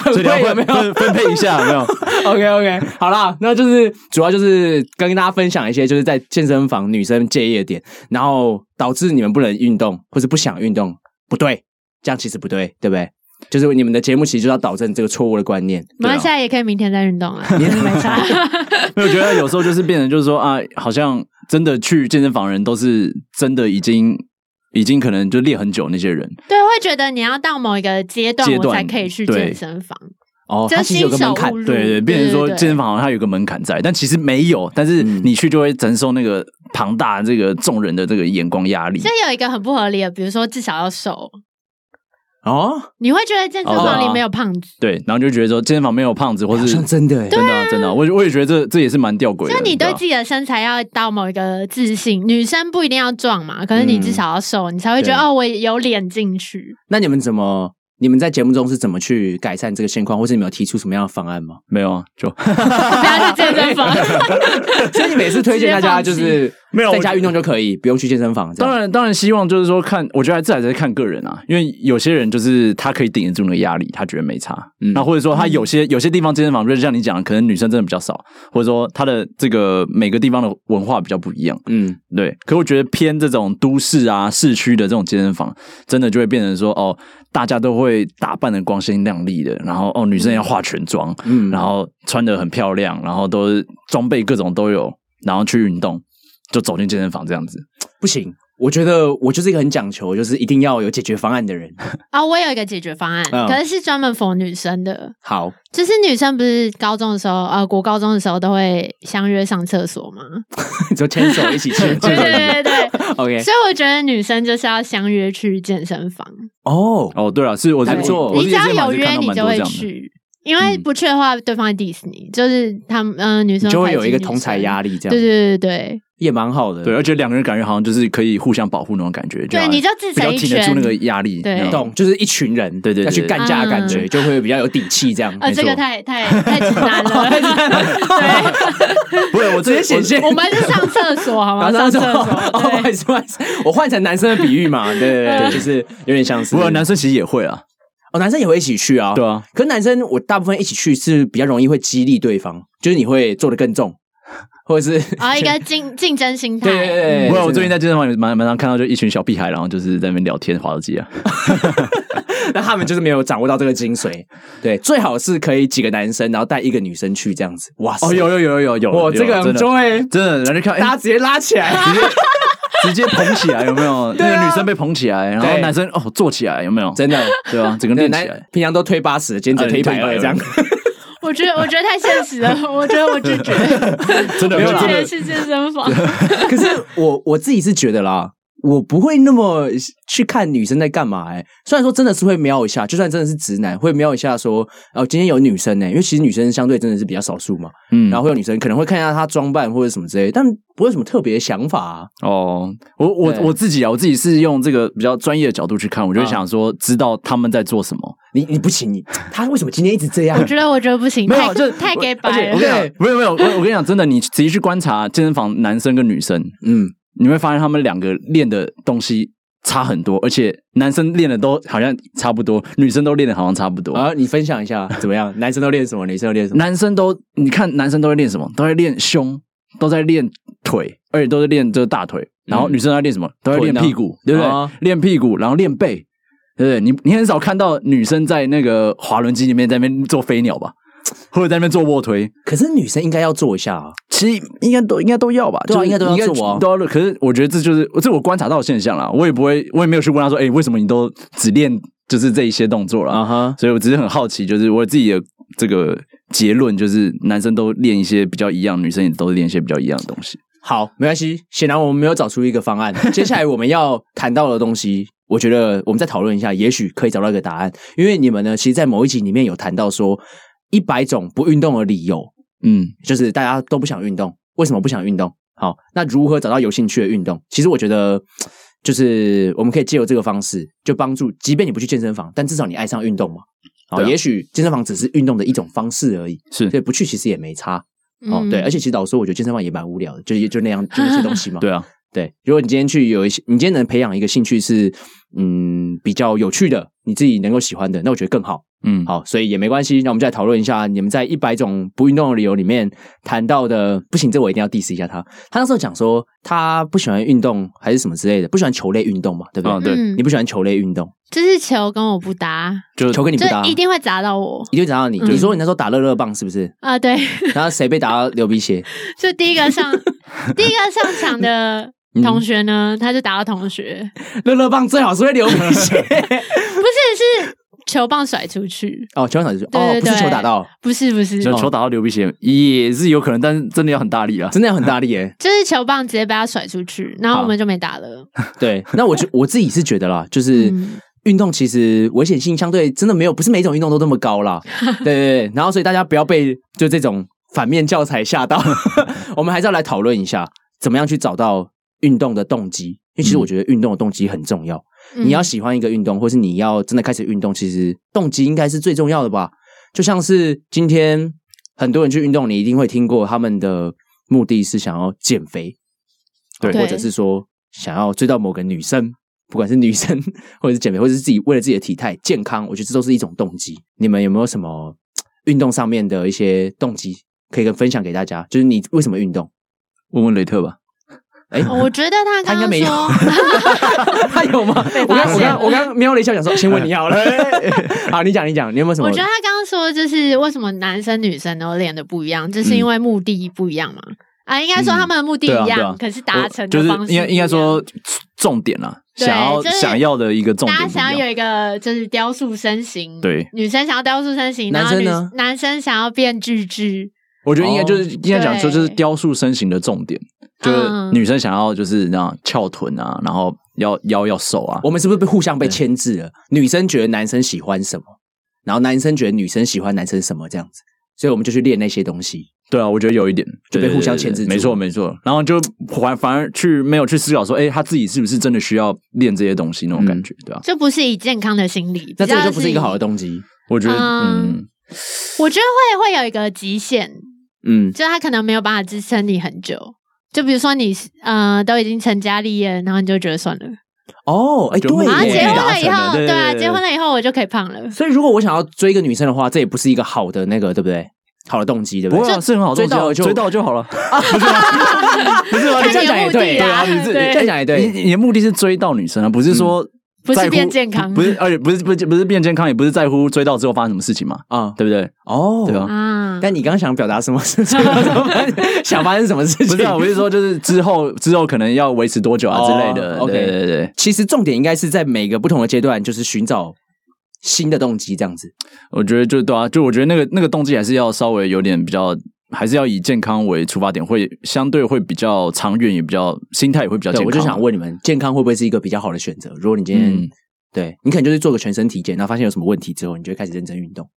所以你要 分分分配一下，有没有？OK OK，好啦，那就是主要就是跟大家分享一些，就是在健身房女生介意的点，然后导致你们不能运动或者不想运动，不对，这样其实不对，对不对？就是你们的节目其实就要导正这个错误的观念。马上现在也可以明天再运动了，明天 没差。我觉得有时候就是变成就是说啊，好像真的去健身房的人都是真的已经已经可能就练很久那些人。对，会觉得你要到某一个阶段，我才可以去健身房。哦，它其实有个门槛，对对，变成说健身房它有个门槛在，但其实没有。但是你去就会承受那个庞大这个众人的这个眼光压力。这有一个很不合理的，比如说至少要瘦。哦，你会觉得健身房里没有胖子，对，然后就觉得说健身房没有胖子，或是真的，真的、啊，真的、啊，我我也觉得这这也是蛮吊诡的。就你对自己的身材要到某一个自信，女生不一定要壮嘛，可是你至少要瘦，嗯、你才会觉得哦，我有脸进去。那你们怎么？你们在节目中是怎么去改善这个现况，或是你们有提出什么样的方案吗？没有啊，就不要去健身房。所以你每次推荐大家就是没有在家运动就可以，不用去健身房。当然，当然希望就是说看，我觉得这还是看个人啊，因为有些人就是他可以顶得住那个压力，他觉得没差。嗯，那或者说他有些有些地方健身房，就是像你讲的，可能女生真的比较少，或者说他的这个每个地方的文化比较不一样。嗯，对。可我觉得偏这种都市啊、市区的这种健身房，真的就会变成说哦，大家都会打扮的光鲜亮丽的，然后哦，女生要化全妆，嗯，然后穿的很漂亮，然后都是装备各种都有，然后去运动。就走进健身房这样子不行，我觉得我就是一个很讲求，就是一定要有解决方案的人 啊。我有一个解决方案，嗯、可是是专门 for 女生的。好，就是女生不是高中的时候，呃，国高中的时候都会相约上厕所吗？就牵手一起去。对对对对，OK。所以我觉得女生就是要相约去健身房。哦哦，对了，是我还不错，你只要有约，你就会去。因为不去的话，对方会 diss 你，就是他们嗯、呃，女生就会有一个同才压力，这样。对对对对，也蛮好的。对，而且两个人感觉好像就是可以互相保护那种感觉。对，你就自己挺得住那个压力，对，懂，就是一群人，对对，要去干架的感觉，就会比较有底气，这样。啊，这个太太太简单了。对，不是我直接显现，我们是上厕所好吗？上厕所。不好意思，不好意思，我换成男生的比喻嘛，对对对，就是有点像是。不过男生其实也会啊。哦，男生也会一起去啊，对啊。可是男生，我大部分一起去是比较容易会激励对方，就是你会做的更重，或者是啊一个 竞竞争心态。对对对。不过我最近在健身房也蛮蛮常看到，就一群小屁孩，然后就是在那边聊天、滑手机啊。那他们就是没有掌握到这个精髓。对，最好是可以几个男生，然后带一个女生去这样子。哇塞！哦，有有有有有，哇，这个很重哎，真的，人家看，大家直接拉起来，直接。捧起来有没有？那个女生被捧起来，然后男生哦坐起来有没有？真的对啊，整个练起来。平常都推八十，今天只推一百二这样。我觉得我觉得太现实了，我觉得我拒绝。真的没有啦，去健身房。可是我我自己是觉得啦。我不会那么去看女生在干嘛哎，虽然说真的是会瞄一下，就算真的是直男会瞄一下说，哦，今天有女生呢，因为其实女生相对真的是比较少数嘛，嗯，然后会有女生可能会看一下她装扮或者什么之类，但不会有什么特别想法啊。哦，我我我自己啊，我自己是用这个比较专业的角度去看，我就想说，知道他们在做什么。你你不行，你他为什么今天一直这样？我觉得我觉得不行，没有就太给白了。我跟你讲，没有没有，我我跟你讲，真的，你仔细去观察健身房男生跟女生，嗯。你会发现他们两个练的东西差很多，而且男生练的都好像差不多，女生都练的好像差不多。啊，你分享一下怎么样？男生都练什么？女生都练什么？男生都你看，男生都在练什么？都在练胸，都在练腿，而且都在练这个大腿。然后女生在练什么？都在练屁股，对不对？练屁股，然后练背，对不对？你你很少看到女生在那个滑轮机里面在那边做飞鸟吧？或者在那边做卧推，可是女生应该要做一下啊。其实应该都应该都要吧，对啊，应该都要做啊，都要。可是我觉得这就是这我观察到的现象啦。我也不会，我也没有去问他说，哎，为什么你都只练就是这一些动作了？啊哈。所以我只是很好奇，就是我自己的这个结论，就是男生都练一些比较一样，女生也都练一些比较一样的东西。好，没关系。显然我们没有找出一个方案。接下来我们要谈到的东西，我觉得我们再讨论一下，也许可以找到一个答案。因为你们呢，其实，在某一集里面有谈到说。一百种不运动的理由，嗯，就是大家都不想运动，为什么不想运动？好，那如何找到有兴趣的运动？其实我觉得，就是我们可以借由这个方式，就帮助，即便你不去健身房，但至少你爱上运动嘛。好，也许健身房只是运动的一种方式而已，是，所以不去其实也没差。哦，对，而且其实老实说，我觉得健身房也蛮无聊的，就就那样，就那些东西嘛。对啊，对，如果你今天去有一些，你今天能培养一个兴趣是，嗯，比较有趣的，你自己能够喜欢的，那我觉得更好。嗯，好，所以也没关系。那我们再讨论一下，你们在一百种不运动的理由里面谈到的，不行，这我一定要 diss 一下他。他那时候讲说他不喜欢运动，还是什么之类的，不喜欢球类运动嘛，对不对？哦、对，你不喜欢球类运动，就是球跟我不搭，就球跟你不搭，一定会砸到我，一定会砸到你。嗯、就是说你那时候打乐乐棒是不是？啊，对。然后谁被打到流鼻血？就第一个上，第一个上场的同学呢，他就打到同学。乐乐棒最好是会流鼻血，不是是。球棒甩出去。哦，球棒甩出去。哦，不是球打到，不是不是，就球打到流鼻血也是有可能，但是真的要很大力啊，真的要很大力耶，就是球棒直接被他甩出去，然后我们就没打了。对，那我就 我自己是觉得啦，就是运动其实危险性相对真的没有，不是每一种运动都这么高啦。对对对，然后所以大家不要被就这种反面教材吓到，我们还是要来讨论一下，怎么样去找到运动的动机，因为其实我觉得运动的动机很重要。你要喜欢一个运动，或是你要真的开始运动，其实动机应该是最重要的吧？就像是今天很多人去运动，你一定会听过他们的目的是想要减肥，对，或者是说想要追到某个女生，不管是女生 或者是减肥，或者是自己为了自己的体态健康，我觉得这都是一种动机。你们有没有什么运动上面的一些动机可以跟分享给大家？就是你为什么运动？问问雷特吧。哎，我觉得他刚刚他应该没有，他有吗？我刚我刚我刚瞄了一下，想说先问你好了。好，你讲你讲，你有没有什么？我觉得他刚刚说就是为什么男生女生都练的不一样，就是因为目的不一样嘛。啊，应该说他们的目的一样，可是达成的方式应该应该说重点啦，想要想要的一个重点。大家想要有一个就是雕塑身形，对，女生想要雕塑身形，男生呢？男生想要变巨巨。我觉得应该就是应该讲说，就是雕塑身形的重点。就是女生想要就是那样翘臀啊，然后要腰要瘦啊。我们是不是被互相被牵制了？女生觉得男生喜欢什么，然后男生觉得女生喜欢男生什么这样子，所以我们就去练那些东西。对啊，我觉得有一点就被互相牵制。没错没错。然后就反反而去没有去思考说，哎，他自己是不是真的需要练这些东西那种感觉，对吧？就不是以健康的心理，那这个就不是一个好的动机。我觉得，嗯，我觉得会会有一个极限，嗯，就他可能没有办法支撑你很久。就比如说你呃都已经成家立业，然后你就觉得算了哦，哎对，然后结婚了以后，对啊，结婚了以后我就可以胖了。所以如果我想要追一个女生的话，这也不是一个好的那个，对不对？好的动机，对不对？是很好，追到就追到就好了，不是吗？不是吗？你这样讲也对啊，你这样讲也对。你你的目的是追到女生啊，不是说。不是变健康，不是，而且不是不是不是变健康，也不是在乎追到之后发生什么事情嘛？啊，对不对？哦，对吧？啊，但你刚刚想表达什么事情？想发生什么事情？不是，我是说，就是之后之后可能要维持多久啊之类的。OK，对对对。其实重点应该是在每个不同的阶段，就是寻找新的动机，这样子。我觉得就对啊，就我觉得那个那个动机还是要稍微有点比较。还是要以健康为出发点，会相对会比较长远，也比较心态也会比较健康。我就想问你们，健康会不会是一个比较好的选择？如果你今天、嗯、对你可能就是做个全身体检，然后发现有什么问题之后，你就会开始认真运动，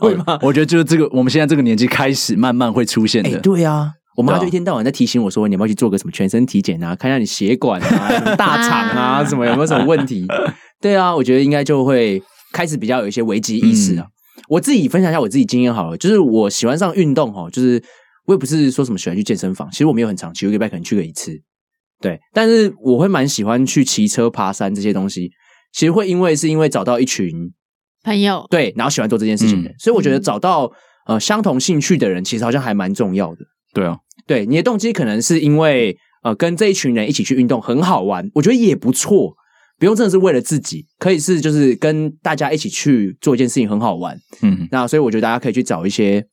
会吗？我觉得就是这个，我们现在这个年纪开始慢慢会出现的。欸、对啊，我妈就一天到晚在提醒我说，你要不要去做个什么全身体检啊？看一下你血管啊、大肠啊，什么有没有什么问题？对啊，我觉得应该就会开始比较有一些危机意识啊。嗯我自己分享一下我自己经验好了，就是我喜欢上运动哈，就是我也不是说什么喜欢去健身房，其实我没有很长期，一个礼拜可能去个一次，对。但是我会蛮喜欢去骑车、爬山这些东西，其实会因为是因为找到一群朋友，对，然后喜欢做这件事情的，嗯、所以我觉得找到呃相同兴趣的人，其实好像还蛮重要的。对啊，对，你的动机可能是因为呃跟这一群人一起去运动很好玩，我觉得也不错。不用真的是为了自己，可以是就是跟大家一起去做一件事情很好玩，嗯，那所以我觉得大家可以去找一些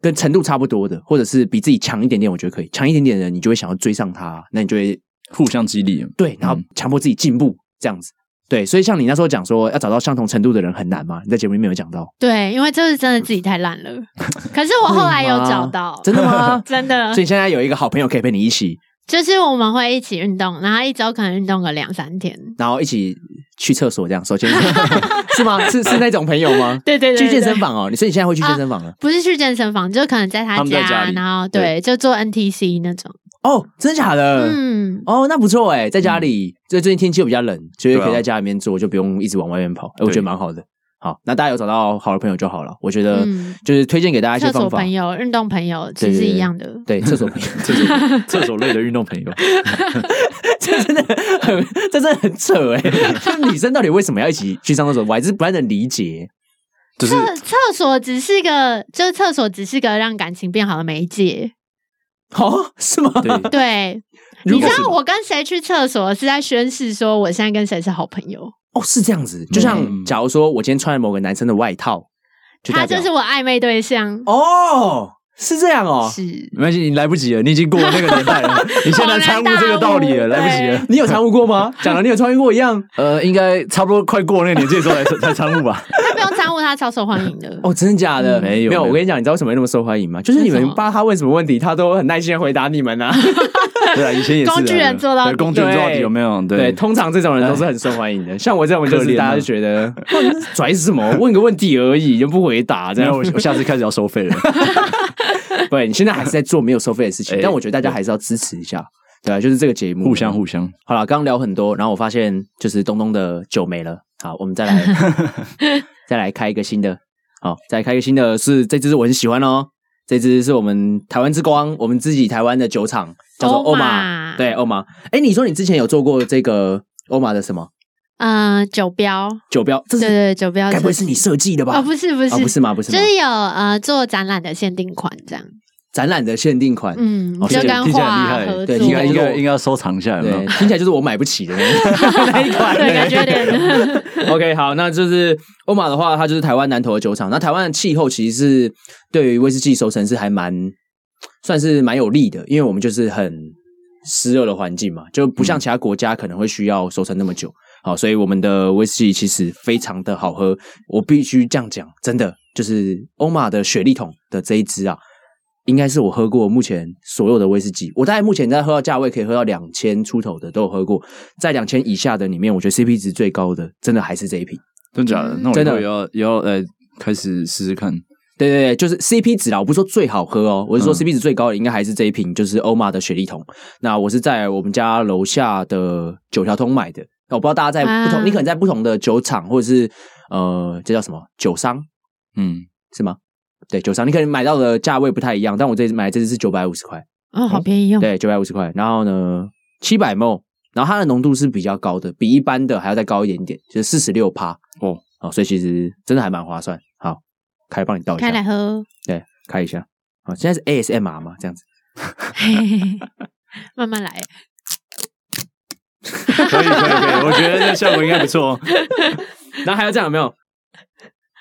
跟程度差不多的，或者是比自己强一点点，我觉得可以。强一点点的人，你就会想要追上他，那你就会互相激励，对，然后强迫自己进步这样子，对，所以像你那时候讲说要找到相同程度的人很难吗？你在节目里面有讲到，对，因为就是真的自己太烂了，可是我后来有找到，真的吗？真的，所以现在有一个好朋友可以陪你一起。就是我们会一起运动，然后一周可能运动个两三天，然后一起去厕所这样，手牵手 是吗？是是那种朋友吗？对对对，对，去健身房哦。你说你现在会去健身房了？不是去健身房，就可能在他家，他然后对，对就做 NTC 那种。哦，真的假的？嗯，哦，那不错哎，在家里，这、嗯、最近天气又比较冷，所以可以在家里面做，就不用一直往外面跑，哎我觉得蛮好的。好，那大家有找到好的朋友就好了。我觉得就是推荐给大家一些方法。厕所朋友、运动朋友其实是一样的。对，厕所朋友、厕所厕所类的运动朋友，这真的很，这真的很扯哎！就女生到底为什么要一起去上厕所？我还是不太能理解。厕厕所只是个，就是厕所只是个让感情变好的媒介。哦，是吗？对，对。你知道我跟谁去厕所是在宣誓说我现在跟谁是好朋友？哦，是这样子，就像假如说我今天穿了某个男生的外套，就他就是我暧昧对象哦，是这样哦，是没关系，你来不及了，你已经过了那个年代了，你现在参悟这个道理了，来不及了，你有参悟过吗？讲了你有参悟过一样，呃，应该差不多快过那个年纪的时候才才参悟吧。他不用参悟，他超受欢迎的哦，真的假的？没有没有，我跟你讲，你知道为什么那么受欢迎吗？就是你们帮他问什么问题，他都很耐心的回答你们啊。对啊，以前也是工具人做到底，工具人做到底有没有？对，通常这种人都是很受欢迎的。像我这种就是大家就觉得拽什么，问个问题而已就不回答，这样我我下次开始要收费了。对，你现在还是在做没有收费的事情，但我觉得大家还是要支持一下，对啊，就是这个节目互相互相。好了，刚刚聊很多，然后我发现就是东东的酒没了，好，我们再来 再来开一个新的，好，再来开一个新的，是这支我很喜欢哦。这支是我们台湾之光，我们自己台湾的酒厂叫做欧玛，对欧玛。哎，你说你之前有做过这个欧玛的什么？嗯，酒标，酒标，这是对对酒标，该不会是你设计的吧？哦，不是不是，不是吗？不是，就是有呃做展览的限定款这样。展览的限定款，嗯，就跟画合作，对，应该应该应该要收藏下来，对，听起来就是我买不起的 那一款，对，感觉有点。OK，好，那就是欧玛的话，它就是台湾南投的酒厂。那台湾的气候其实是对于威士忌熟成是还蛮算是蛮有利的，因为我们就是很湿热的环境嘛，就不像其他国家可能会需要熟成那么久。好，所以我们的威士忌其实非常的好喝，我必须这样讲，真的就是欧玛的雪莉桶的这一支啊。应该是我喝过目前所有的威士忌，我大概目前在喝到价位可以喝到两千出头的都有喝过，在两千以下的里面，我觉得 CP 值最高的，真的还是这一瓶。真假的？那我真的也要也要来开始试试看。对对对，就是 CP 值啦，我不是说最好喝哦，我是说 CP 值最高的应该还是这一瓶，就是欧玛的雪莉桶。那我是在我们家楼下的九条通买的，我不知道大家在不同，啊、你可能在不同的酒厂或者是呃，这叫什么酒商？嗯，是吗？对，酒商你可能买到的价位不太一样，但我这次买的这支是九百五十块，哦，好便宜哦。对，九百五十块，然后呢，七百 ml，然后它的浓度是比较高的，比一般的还要再高一点点，就是四十六趴哦，哦，所以其实真的还蛮划算。好，开帮你倒一下，开来喝。对，开一下。好，现在是 ASMR 嘛，这样子，慢慢来。可以可以可以，我觉得这效果应该不错。然后还有这样有没有？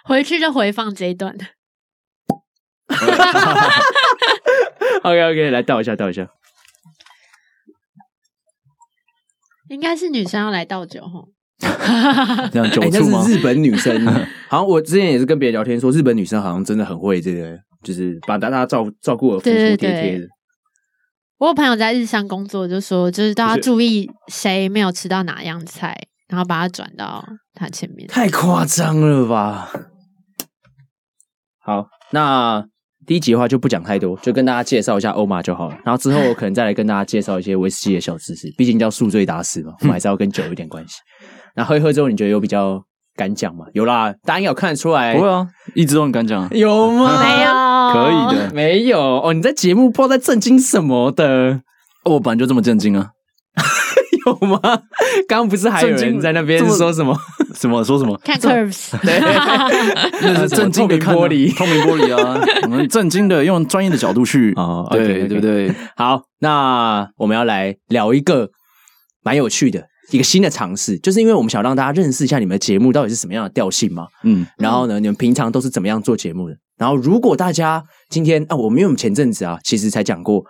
回去就回放这一段。OK OK，来倒一下，倒一下。应该是女生要来倒酒哈。这样酒醋吗？欸、是日本女生，好像我之前也是跟别人聊天说，日本女生好像真的很会这个，就是把大家照照顾的服服帖帖的。我有朋友在日商工作，就说就是大家注意谁没有吃到哪样菜，然后把它转到他前面。太夸张了吧！好，那。第一集的话就不讲太多，就跟大家介绍一下欧玛就好了。然后之后我可能再来跟大家介绍一些威士忌的小知识，毕竟叫宿醉达斯嘛，我们 还是要跟酒有点关系。那喝一喝之后，你觉得有比较敢讲吗？有啦，大家应该有看得出来。不会啊，一直都很敢讲。有吗？没有，可以的，没有哦。你在节目不知道在震惊什么的？我本来就这么震惊啊。有吗？刚刚不是还有人在那边说什么什么说什么？看 curves，对，那是震惊的玻璃，透明玻璃啊！我们震惊的用专业的角度去啊，对对不对？好，那我们要来聊一个蛮有趣的一个新的尝试，就是因为我们想让大家认识一下你们的节目到底是什么样的调性嘛。嗯，然后呢，你们平常都是怎么样做节目的？然后如果大家今天啊，我们因为我们前阵子啊，其实才讲过。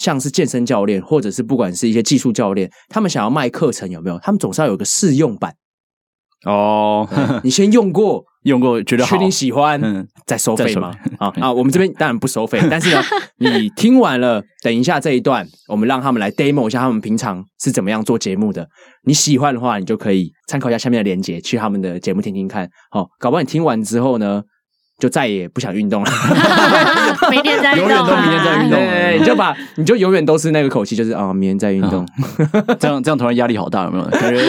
像是健身教练，或者是不管是一些技术教练，他们想要卖课程，有没有？他们总是要有个试用版哦。你先用过，用过觉得好，确定喜欢，嗯，再收费吗？啊啊，我们这边当然不收费，但是呢，你听完了，等一下这一段，我们让他们来 demo 一下他们平常是怎么样做节目的。你喜欢的话，你就可以参考一下下面的链接，去他们的节目听听看。好，搞不好你听完之后呢，就再也不想运动了，明天再运动，永远都明天再运动。对，你就把你就永远都是那个口气，就是啊、哦，明天再运动。这样这样突然压力好大，有没有？感觉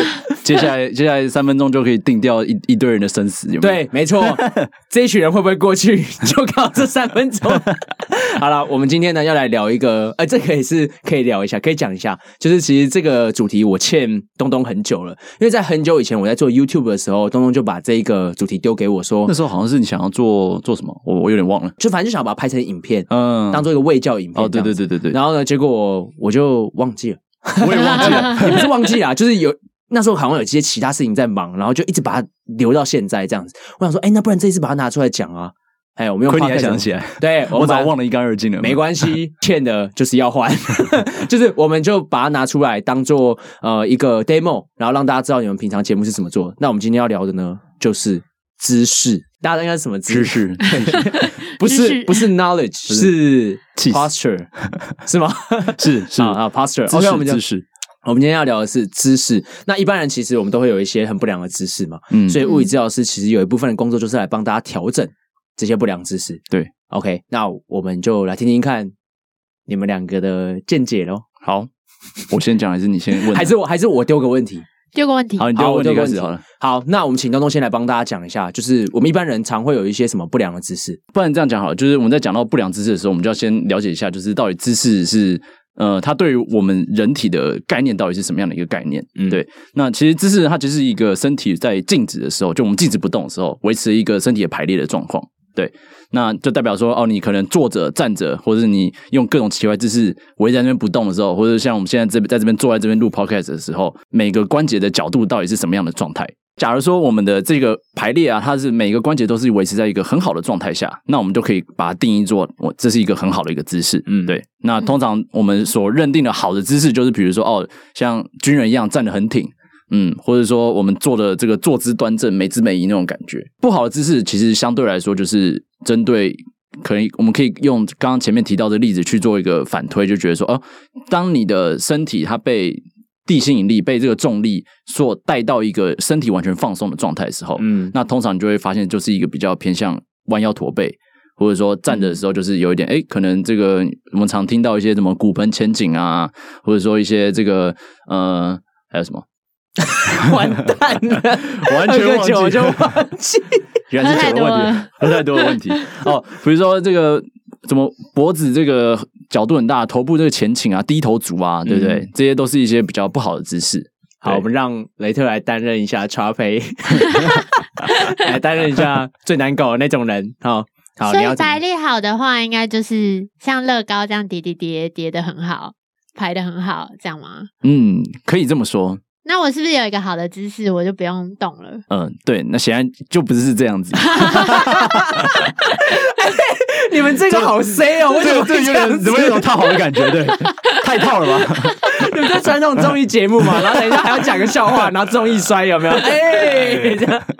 接下来接下来三分钟就可以定掉一一堆人的生死，有没有？对，没错。这一群人会不会过去？就靠这三分钟。好了，我们今天呢要来聊一个，呃，这个也是可以聊一下，可以讲一下。就是其实这个主题我欠东东很久了，因为在很久以前我在做 YouTube 的时候，东东就把这一个主题丢给我说，那时候好像是你想要做。做做什么？我我有点忘了，就反正就想把它拍成影片，嗯，当做一个卫教影片。哦，对对对对对。然后呢，结果我就忘记了，我也忘记了，也不是忘记啊，就是有那时候好像有一些其他事情在忙，然后就一直把它留到现在这样子。我想说，哎，那不然这一次把它拿出来讲啊？哎，我们用。亏你还想起来？对，我早忘得一干二净了。没关系，欠的就是要还，就是我们就把它拿出来当做呃一个 demo，然后让大家知道你们平常节目是怎么做。那我们今天要聊的呢，就是知识。大家都应该是什么知识？不是不是 knowledge，是 posture，是吗？是是啊 posture。OK，我们讲知识。我们今天要聊的是知识。那一般人其实我们都会有一些很不良的知识嘛，嗯，所以物理治疗师其实有一部分的工作就是来帮大家调整这些不良知识。对，OK，那我们就来听听看你们两个的见解喽。好，我先讲还是你先问？还是我还是我丢个问题？丢个问题。好，你丢个问题开始好了。好，那我们请东东先来帮大家讲一下，就是我们一般人常会有一些什么不良的姿势。不然这样讲好了，就是我们在讲到不良姿势的时候，我们就要先了解一下，就是到底姿势是呃，它对于我们人体的概念到底是什么样的一个概念？嗯，对。那其实姿势它只是一个身体在静止的时候，就我们静止不动的时候，维持一个身体的排列的状况。对，那就代表说，哦，你可能坐着、站着，或者是你用各种奇怪姿势围在那边不动的时候，或者像我们现在这边在这边坐在这边录 podcast 的时候，每个关节的角度到底是什么样的状态？假如说我们的这个排列啊，它是每个关节都是维持在一个很好的状态下，那我们就可以把它定义做，我这是一个很好的一个姿势。嗯，对。那通常我们所认定的好的姿势，就是比如说，哦，像军人一样站得很挺。嗯，或者说我们做的这个坐姿端正、美姿美仪那种感觉，不好的姿势其实相对来说就是针对，可以我们可以用刚刚前面提到的例子去做一个反推，就觉得说，哦，当你的身体它被地心引力、被这个重力所带到一个身体完全放松的状态的时候，嗯，那通常你就会发现就是一个比较偏向弯腰驼背，或者说站着的时候就是有一点，哎，可能这个我们常听到一些什么骨盆前倾啊，或者说一些这个呃，还有什么？完蛋了，完全忘记，酒就忘记，原来是酒的问题，喝太多的问题。哦，比如说这个怎么脖子这个角度很大，头部这个前倾啊，低头族啊，对不对？嗯、这些都是一些比较不好的姿势。好，我们让雷特来担任一下 XP，来担任一下最难搞的那种人。好，好，所以排列好的话，应该就是像乐高这样叠叠叠叠的很好，排的很好，这样吗？嗯，可以这么说。那我是不是有一个好的姿势，我就不用动了？嗯，对，那显然就不是这样子。你们这个好 C 哦，为什么这有点怎么有种套好的感觉？对，太套了吧？你们在传那种综艺节目嘛？然后等一下还要讲个笑话，然后综艺摔有没有？哎，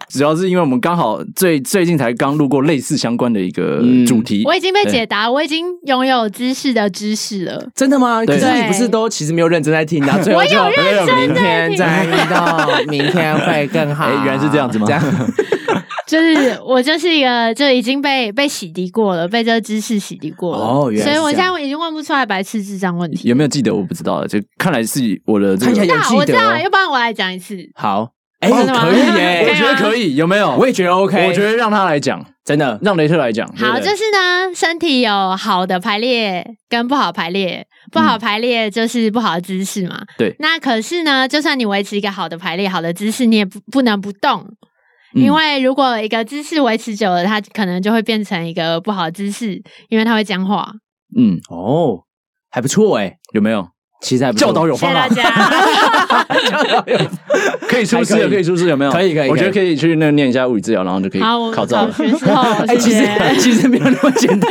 主要是因为我们刚好最最近才刚录过类似相关的一个主题，我已经被解答，我已经拥有知识的知识了。真的吗？可是你不是都其实没有认真在听的？我有认真在听。再遇到明天会更好。哎，原来是这样子吗？这样，就是我就是一个就已经被被洗涤过了，被这个知识洗涤过了。哦，原来。所以我现在已经问不出来白痴智障问题。有没有记得？我不知道了。就看来是我的这个。我知道，我知道。要不然我来讲一次。好，哎，可以耶，我觉得可以。有没有？我也觉得 OK。我觉得让他来讲，真的让雷特来讲。好，就是呢，身体有好的排列跟不好排列。不好排列就是不好的姿势嘛。对。那可是呢，就算你维持一个好的排列、好的姿势，你也不不能不动，因为如果一个姿势维持久了，它可能就会变成一个不好的姿势，因为它会僵化。嗯，哦，还不错哎，有没有？其实还不错。教导有方法。谢谢大家。教导有 可以出师，可以出师，有没有？可以可以。我觉得可以去那念一下物理治疗，然后就可以考照了。哎，其实 其实没有那么简单。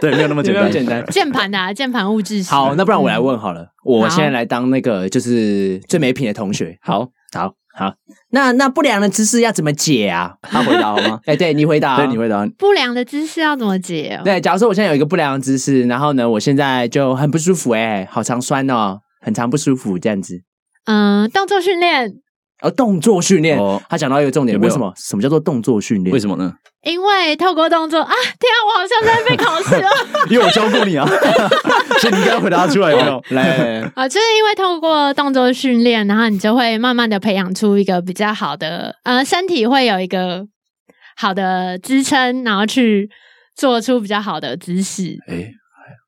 对，没有那么简单。简单，键盘的啊，键盘物质。好，那不然我来问好了。我现在来当那个就是最没品的同学。好，好，好。那那不良的姿势要怎么解啊？他回答好吗？哎，对你回答，对你回答。不良的姿势要怎么解？对，假如说我现在有一个不良的姿势，然后呢，我现在就很不舒服，哎，好常酸哦，很常不舒服这样子。嗯，动作训练。哦，动作训练。哦，他讲到一个重点，为什么？什么叫做动作训练？为什么呢？因为透过动作啊，天啊，我好像在被考试了。因为我教过你啊，所以你应该回答出来有没有？来，啊，就是因为透过动作训练，然后你就会慢慢的培养出一个比较好的，呃，身体会有一个好的支撑，然后去做出比较好的姿势。哎，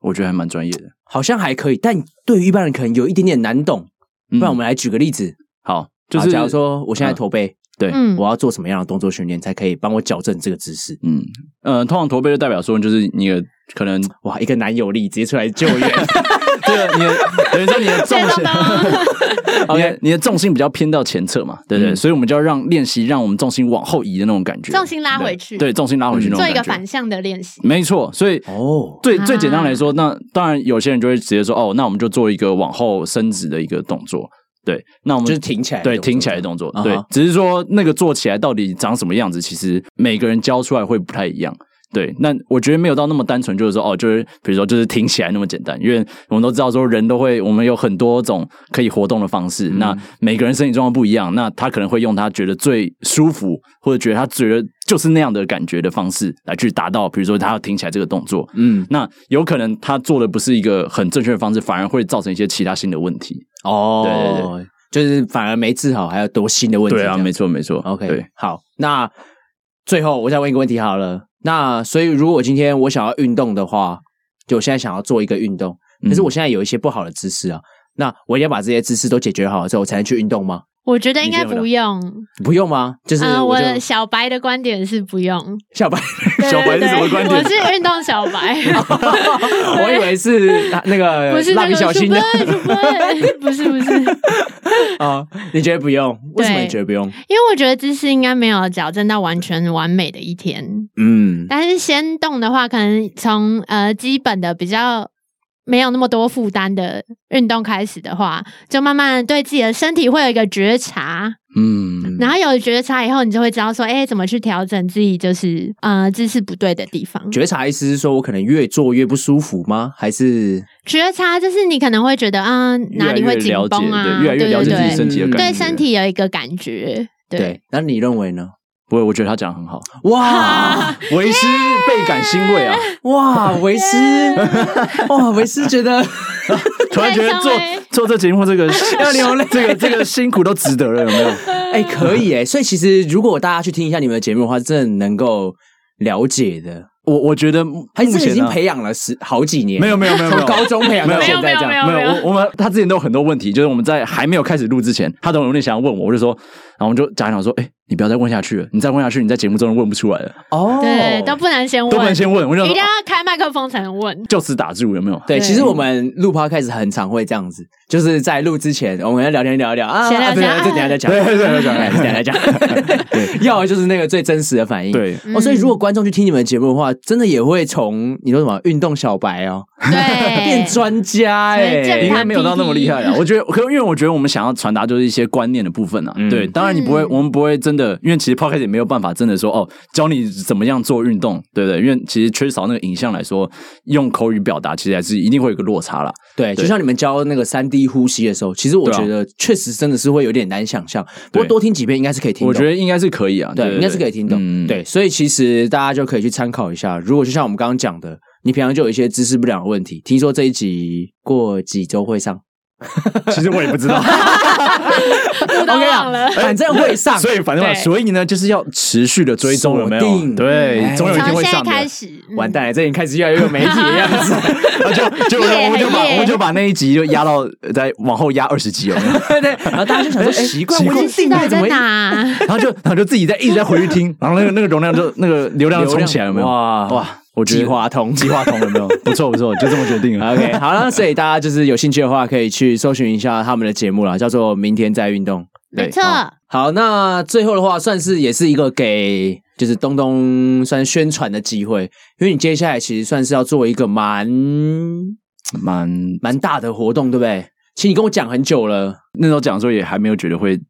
我觉得还蛮专业的，好像还可以，但对于一般人可能有一点点难懂。不然我们来举个例子，好。就是假如说我现在驼背，对，我要做什么样的动作训练才可以帮我矫正这个姿势？嗯，呃，通常驼背就代表说，就是你的可能哇，一个男友力直接出来救援，对，你的等于说你的重心，OK，你的重心比较偏到前侧嘛，对不对，所以我们就要让练习，让我们重心往后移的那种感觉，重心拉回去，对，重心拉回去那种，做一个反向的练习，没错。所以哦，最最简单来说，那当然有些人就会直接说，哦，那我们就做一个往后伸直的一个动作。对，那我们就是挺起来，对，挺起来的动作，对，只是说那个做起来到底长什么样子，其实每个人教出来会不太一样。对，那我觉得没有到那么单纯，就是说哦，就是比如说就是挺起来那么简单，因为我们都知道说人都会，我们有很多种可以活动的方式，那每个人身体状况不一样，那他可能会用他觉得最舒服或者觉得他觉得就是那样的感觉的方式来去达到，比如说他要挺起来这个动作，嗯，那有可能他做的不是一个很正确的方式，反而会造成一些其他新的问题。哦，对对对，就是反而没治好，还要多新的问题。对啊，没错没错。OK，对，好，那最后我再问一个问题好了。那所以如果今天我想要运动的话，就我现在想要做一个运动，可是我现在有一些不好的姿势啊，嗯、那我一定要把这些姿势都解决好了之后，我才能去运动吗？我觉得应该不用，不用吗？就是我，就、呃、我的小白的观点是不用。小白，小白是什么观点？我是运动小白，我以为 是那个蜡笔小新的，不是不是。啊，你觉得不用？为什么你觉得不用？因为我觉得姿势应该没有矫正到完全完美的一天。嗯，但是先动的话，可能从呃基本的比较。没有那么多负担的运动开始的话，就慢慢对自己的身体会有一个觉察，嗯，然后有觉察以后，你就会知道说，哎，怎么去调整自己，就是呃姿势不对的地方。觉察意思是说我可能越做越不舒服吗？还是觉察就是你可能会觉得，嗯、呃，哪里会紧绷啊？越来越了解自己身体的感觉，对身体有一个感觉。对，对那你认为呢？不会，我觉得他讲的很好。哇，维斯倍感欣慰啊！哇，维斯，哇，维斯觉得 突然觉得做做这节目这个 要流泪，这个这个辛苦都值得了，有没有？哎，可以哎。所以其实如果大家去听一下你们的节目的话，真的能够了解的。我我觉得还是已经培养了十好几年，没有没有没有，从高中培养到现在这样，没有我我们他之前都有很多问题，就是我们在还没有开始录之前，他都有点想要问我，我就说，然后我们就讲一讲说，哎。你不要再问下去了，你再问下去，你在节目中问不出来了。哦，对，都不能先问，都不能先问，我就一定要开麦克风才能问，就此打住，有没有？对，其实我们录 Podcast 很常会这样子，就是在录之前，我们要聊天聊一聊啊，对对对，等下再讲，对对对，等下再讲，要的就是那个最真实的反应。对，哦，所以如果观众去听你们节目的话，真的也会从你说什么运动小白哦，对，变专家哎，应该没有到那么厉害啊。我觉得，可因为我觉得我们想要传达就是一些观念的部分啊。对，当然你不会，我们不会真的，因为其实 Podcast 也没有办法真的说哦，教你怎么样做运动，对不对？因为其实缺少那个影像来说，用口语表达其实还是一定会有个落差啦。对，就像你们教那个三 D 呼吸的时候，其实我觉得确实真的是会有点难想象。不过多听几遍应该是可以听懂。我觉得应该是可以啊，对，应该是可以听懂。对，所以其实大家就可以去参考一下。如果就像我们刚刚讲的，你平常就有一些姿势不良的问题，听说这一集过几周会上。其实我也不知道，OK 啊，反正会上，所以反正所以呢，就是要持续的追踪，有没有？对，总有一天会上的。开始，完蛋了，这已经开始越来越有媒体的样子，就就我们就把我们就把那一集就压到再往后压二十集，有没有？对对，然后大家就想说，哎，习惯，我们定在哪？然后就然后就自己在一直在回去听，然后那个那个容量就那个流量就冲起来，有没有？哇哇！我计划通，计划通有没有？不错不错，就这么决定了。OK，好了，所以大家就是有兴趣的话，可以去搜寻一下他们的节目啦，叫做《明天再运动》。没错。好，那最后的话，算是也是一个给就是东东算宣传的机会，因为你接下来其实算是要做一个蛮蛮蛮大的活动，对不对？其实你跟我讲很久了，那时候讲的时候也还没有觉得会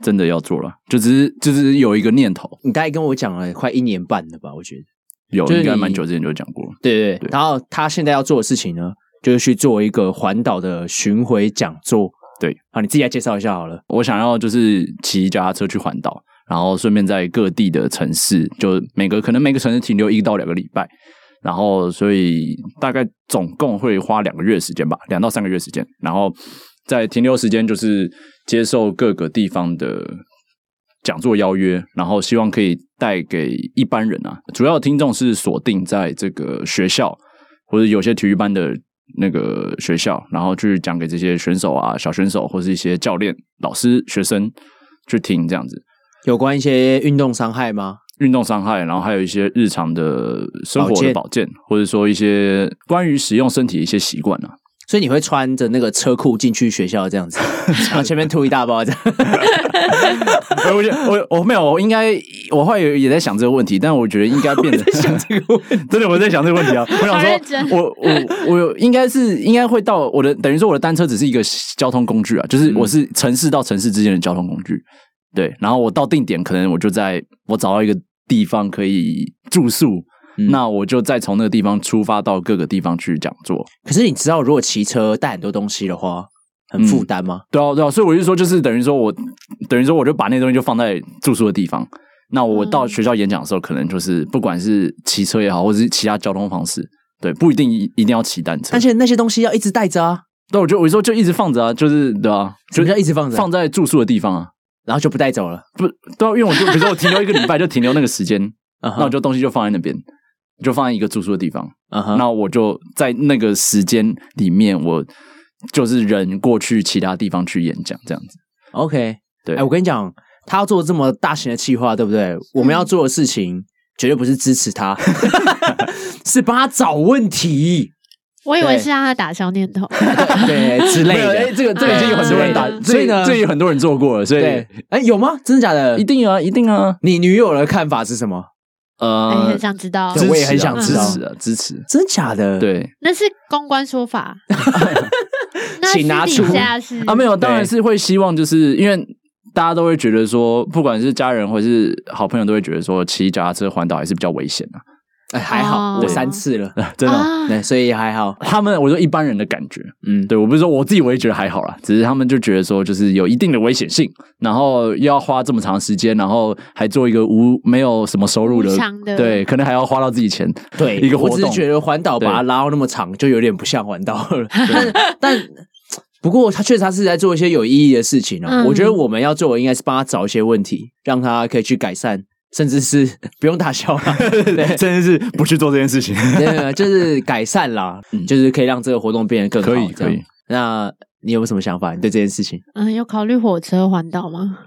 真的要做了，就只是就是有一个念头。你大概跟我讲了快一年半了吧？我觉得。有，应该蛮久之前就讲过。对对对，然后他现在要做的事情呢，就是去做一个环岛的巡回讲座。对，好，你自己来介绍一下好了。我想要就是骑脚踏车去环岛，然后顺便在各地的城市，就每个可能每个城市停留一到两个礼拜，然后所以大概总共会花两个月时间吧，两到三个月时间。然后在停留时间就是接受各个地方的。讲座邀约，然后希望可以带给一般人啊，主要的听众是锁定在这个学校或者有些体育班的那个学校，然后去讲给这些选手啊、小选手或是一些教练、老师、学生去听这样子。有关一些运动伤害吗？运动伤害，然后还有一些日常的生活的保健，或者说一些关于使用身体的一些习惯啊。所以你会穿着那个车裤进去学校这样子，然后前面吐一大包这样。我我我没有，我应该我后来也在想这个问题，但我觉得应该变得想这个问题，真的我在想这个问题啊。我想说，我我我应该是应该会到我的，等于说我的单车只是一个交通工具啊，就是我是城市到城市之间的交通工具。对，然后我到定点，可能我就在我找到一个地方可以住宿。嗯、那我就再从那个地方出发到各个地方去讲座。可是你知道，如果骑车带很多东西的话，很负担吗？嗯、对啊，对啊。所以我就说，就是等于说我等于说，我就把那东西就放在住宿的地方。那我到学校演讲的时候，可能就是不管是骑车也好，或者是其他交通方式，对，不一定一定要骑单车。而且那些东西要一直带着啊。那我就我说就一直放着啊，就是对啊？就要一直放着，放在住宿的地方啊，然后就不带走了。不，对啊，因为我就比如说我停留一个礼拜，就停留那个时间，那我就东西就放在那边，就放在一个住宿的地方。那我就在那个时间里面，我就是人过去其他地方去演讲这样子。OK，对，哎，我跟你讲，他要做这么大型的企划，对不对？我们要做的事情绝对不是支持他，是帮他找问题。我以为是让他打消念头，对 之类的。哎，这个这个已经有很多人打，所以呢，这有很多人做过了。所以，哎，有吗？真的假的？一定啊，一定啊！你女友的看法是什么？呃，很想知道，我也很想支持啊，支持。真假的？对，那是公关说法。请拿出啊，没有，当然是会希望，就是因为大家都会觉得说，不管是家人或是好朋友，都会觉得说，骑脚踏车环岛还是比较危险的。哎，还好，我三次了，真的，对，所以还好。他们，我说一般人的感觉，嗯，对，我不是说我自己，我也觉得还好啦，只是他们就觉得说，就是有一定的危险性，然后又要花这么长时间，然后还做一个无没有什么收入的，对，可能还要花到自己钱，对，一个活动。我只是觉得环岛把它拉到那么长，就有点不像环岛了。但但不过，他确实他是在做一些有意义的事情啊。我觉得我们要做的应该是帮他找一些问题，让他可以去改善。甚至是 不用打消了，对，甚至是不去做这件事情，对，就是改善啦，嗯就是可以让这个活动变得更好。可以，可以。那你有什么想法？你对这件事情？嗯，有考虑火车环岛吗？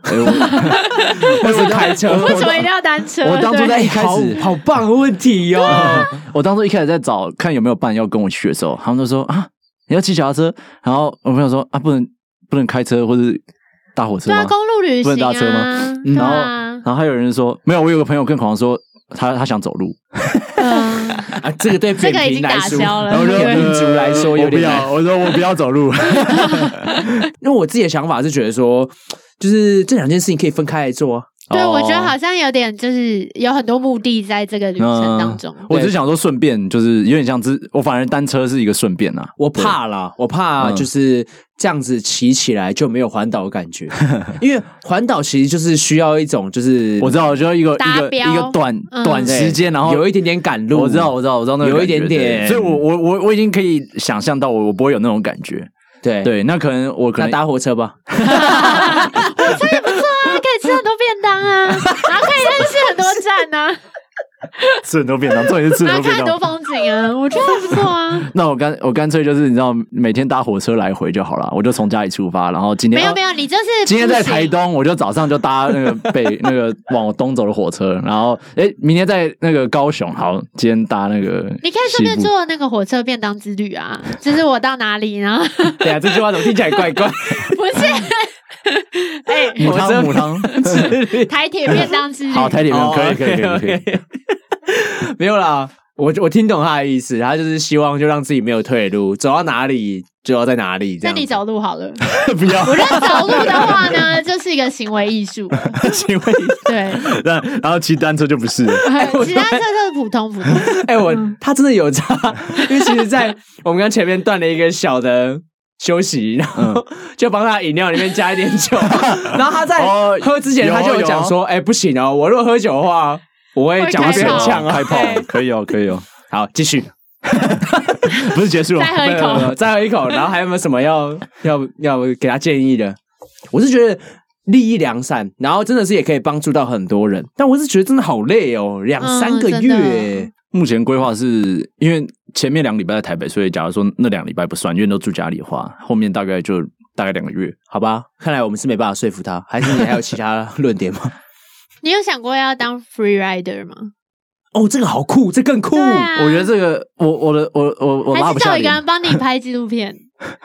或是开车？为什么一定要单车？我当初在一开始，好棒的问题哟！我当初一开始在找看有没有伴要跟我去的时候，他们都说啊，你要骑脚踏车。然后我朋友说啊，不能不能开车或者搭火车吗？对啊，公路旅行不能搭车吗？然后。然后还有人说没有，我有个朋友更狂说他他想走路，啊，这个对扁平来说，然后对民族来说有点难。我说我不要走路，因为我自己的想法是觉得说，就是这两件事情可以分开来做。对，我觉得好像有点就是有很多目的在这个旅程当中。我只是想说顺便，就是有点像之我反而单车是一个顺便啊。我怕啦，我怕就是。这样子骑起来就没有环岛的感觉，因为环岛其实就是需要一种，就是我知道，就要一个一个一个短短时间，然后有一点点赶路。我知道，我知道，我知道那有一点点，所以我我我我已经可以想象到，我我不会有那种感觉。对对，那可能我可能搭火车吧，火车也不错啊，可以吃很多便当啊，然后可以认识很多站啊。吃很多便当，重点是吃很多便当。看很多风景啊，我觉得还不错啊。那我干我干脆就是你知道，每天搭火车来回就好了。我就从家里出发，然后今天没有没有，你就是今天在台东，我就早上就搭那个北 那个往东走的火车，然后哎，明天在那个高雄，好，今天搭那个。你可以顺便坐那个火车便当之旅啊，就是我到哪里，然后 对啊，这句话怎么听起来怪怪？不是，哎，母汤母汤，台铁便当之旅，好，台铁便当可以可以可以可以。没有啦，我我听懂他的意思，他就是希望就让自己没有退路，走到哪里就要在哪里。那你走路好了，不要。我认为走路的话呢，就是一个行为艺术。行为艺术对，然然后骑单车就不是，骑单车就是普通普通。哎，我他真的有差，因为其实，在我们刚前面断了一个小的休息，然后 就帮他饮料里面加一点酒，然后他在喝之前他就有讲说，哎，不行哦，我如果喝酒的话。我会讲话变很呛啊！开炮，可以哦，可以哦。好，继续，不是结束了，再喝一口，再喝一口。然后还有没有什么要要要给他建议的？我是觉得利益良善，然后真的是也可以帮助到很多人。但我是觉得真的好累哦，两三个月。目前规划是因为前面两个礼拜在台北，所以假如说那两个礼拜不算，因为都住家里的话，后面大概就大概两个月，好吧？看来我们是没办法说服他，还是你还有其他论点吗？你有想过要当 free rider 吗？哦，这个好酷，这更酷。啊、我觉得这个，我我的我我我拉不下脸。还是找一个人帮你拍纪录片。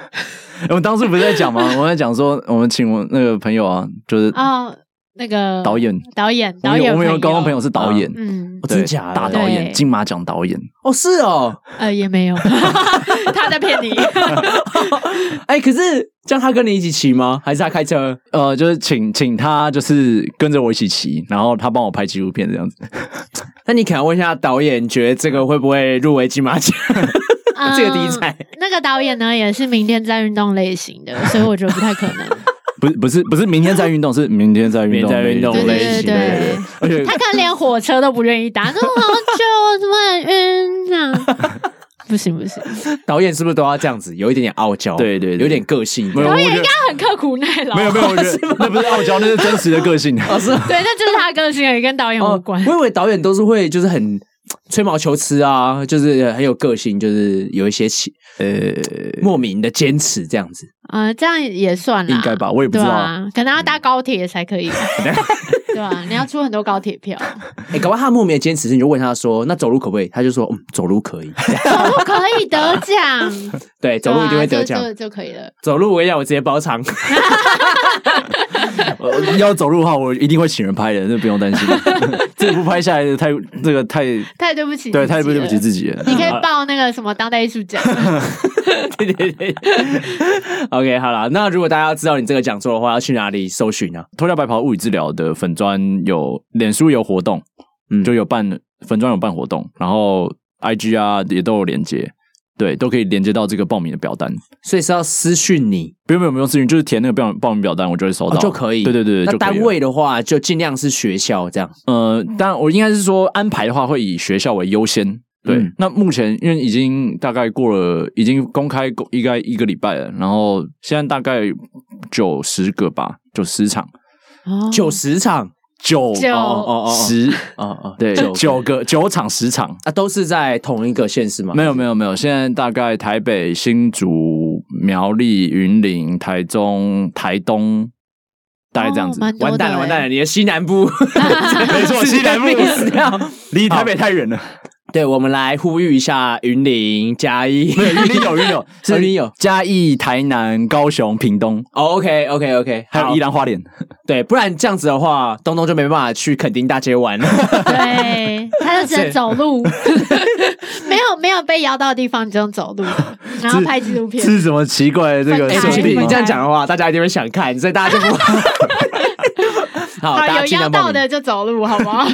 我们当时不是在讲吗？我们在讲说，我们请我那个朋友啊，就是哦，那个导演，导演，导演。我们有高中朋友是导演，嗯，真假大导演，金马奖导演。哦，是哦，呃，也没有，他在骗你。哎，可是。这样他跟你一起骑吗？还是他开车？呃，就是请请他，就是跟着我一起骑，然后他帮我拍纪录片这样子。那你可能问一下导演，觉得这个会不会入围金马奖？这个题材，那个导演呢，也是明天在运动类型的，所以我觉得不太可能。不是不是不是明天再运动，是明天再运动运动类型的。而且他可能连火车都不愿意搭，那么好久，怎么很晕这样？不行不行，导演是不是都要这样子？有一点点傲娇，对对对有点个性。导演应该很刻苦耐劳。没有没有，我觉得 那不是傲娇，那是真实的个性。哦，是，对，那就是他个性而已，跟导演无关。我以为导演都是会就是很吹毛求疵啊，就是很有个性，就是有一些起呃莫名的坚持这样子。啊，这样也算了，应该吧？我也不知道，啊可能要搭高铁才可以。对吧？你要出很多高铁票。哎，搞不好他莫名的坚持，你就问他说：“那走路可不可以？”他就说：“嗯，走路可以，走路可以得奖。”对，走路一定会得奖，就可以了。走路我跟你讲，我直接包场。要走路的话，我一定会请人拍的，那不用担心。这个不拍下来的太这个太太对不起，对，太对不起自己了。你可以报那个什么当代艺术奖。对对对。OK，好了，那如果大家要知道你这个讲座的话，要去哪里搜寻呢？脱掉白袍物理治疗的粉砖有，脸书有活动，嗯，就有办粉砖有办活动，然后 IG 啊也都有连接。对，都可以连接到这个报名的表单，所以是要私讯你，不用不用不用私讯，就是填那个报报名表单，我就会收到、哦、就可以。对对对，那单位的话就尽量是学校这样。呃，当然我应该是说安排的话会以学校为优先。对，嗯、那目前因为已经大概过了，已经公开应该一个礼拜了，然后现在大概九十个吧，九十场，九十场。九哦哦哦十哦哦对九个九场十场。啊，都是在同一个县市吗？没有没有没有，现在大概台北、新竹、苗栗、云林、台中、台东，大概这样子。完蛋了完蛋了，你的西南部，没错，西南部。离台北太远了。对，我们来呼吁一下云林嘉义，没有云林有云林有，云林有 嘉义、台南、高雄、屏东。哦，OK OK OK，还有宜兰花莲。对，不然这样子的话，东东就没办法去垦丁大街玩了。对，他就只能走路，没有没有被邀到的地方，你就走路，然后拍纪录片。是什么奇怪的这个？你这样讲的话，大家一定会想看，所以大家就不。好，有邀到的就走路，好不好？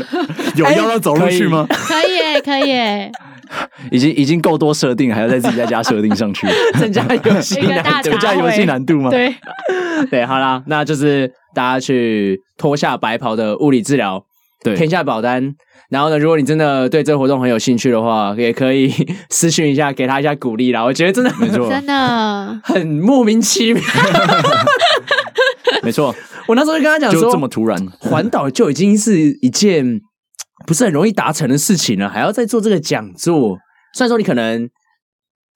有要到走路去吗？可以，可以。已经已经够多设定，还要再自己再加设定上去，增加游戏难度，增加游戏难度吗？对，对，好啦，那就是大家去脱下白袍的物理治疗，对，填下保单。然后呢，如果你真的对这个活动很有兴趣的话，也可以私讯一下，给他一下鼓励啦。我觉得真的没错，真的很莫名其妙。没错。我那时候就跟他讲说，就这么突然，环岛就已经是一件不是很容易达成的事情了，还要再做这个讲座。虽然说你可能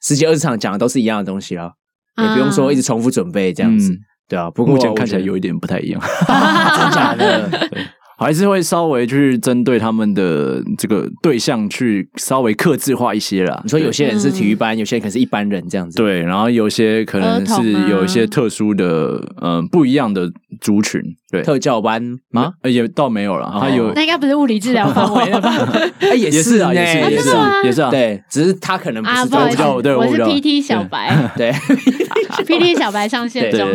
十几二十场讲的都是一样的东西了，也不用说一直重复准备这样子，对啊。不过目前看起来有一点不太一样，真假的？对。还是会稍微去针对他们的这个对象去稍微克制化一些啦。你说有些人是体育班，有些人可能是一般人这样子。对，然后有些可能是有一些特殊的，嗯，不一样的族群。对，特教班吗？也倒没有了。他有，那应该不是物理治疗范围了吧？哎，也是啊，也是，也是，也是啊。对，只是他可能不是特教。对，我是 PT 小白。对，PT 小白上线中。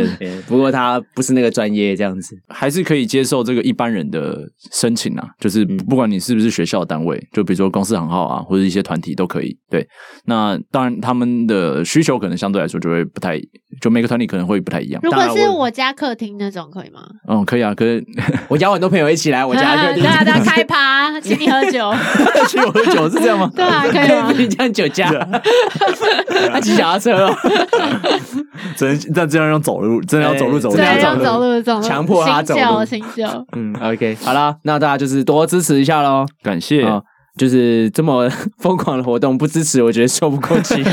不过他不是那个专业，这样子还是可以接受这个一般人的申请啊。就是不管你是不是学校单位，就比如说公司行号啊，或者一些团体都可以。对，那当然他们的需求可能相对来说就会不太，就每个团体可能会不太一样。如果是我家客厅那种，可以吗？嗯。可以啊，可是 我邀很多朋友一起来我家客厅，对啊，大家开趴，请你喝酒，请我喝酒是这样吗？对啊，可以啊，你这样酒驾，他骑脚踏车哦，只能但这样用走路，真的要走路走路，这样走路。走路，强迫他走路，行酒，嗯，OK，好了，那大家就是多支持一下喽，感谢，就是这么疯狂的活动，不支持我觉得说不过去，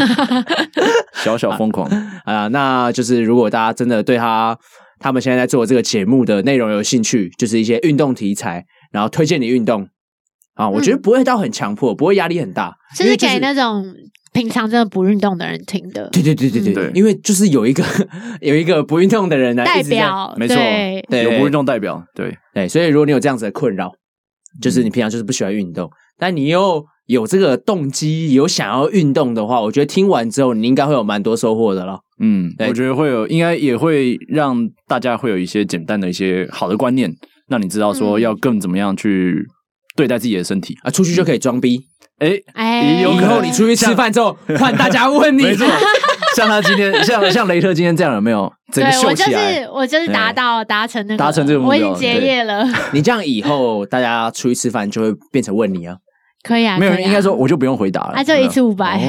小小疯狂。啊，那就是如果大家真的对他。他们现在在做这个节目的内容有兴趣，就是一些运动题材，然后推荐你运动。啊，我觉得不会到很强迫，不会压力很大，就是给那种平常真的不运动的人听的。对对对对对，因为就是有一个 有一个不运动的人来代表，没错，对，有不运动代表，对。对，所以如果你有这样子的困扰，就是你平常就是不喜欢运动，但你又有这个动机，有想要运动的话，我觉得听完之后你应该会有蛮多收获的了。嗯，我觉得会有，应该也会让大家会有一些简单的一些好的观念，让你知道说要更怎么样去对待自己的身体、嗯、啊，出去就可以装逼，哎哎，以后你出去吃饭之后，换大家问你，没错，像他今天，像像雷特今天这样有没有？对，我就是我就是达到达成那个达成这个目标，我已经结业了。你这样以后大家出去吃饭就会变成问你啊。可以啊，没有，应该说我就不用回答了，啊，就一次五百。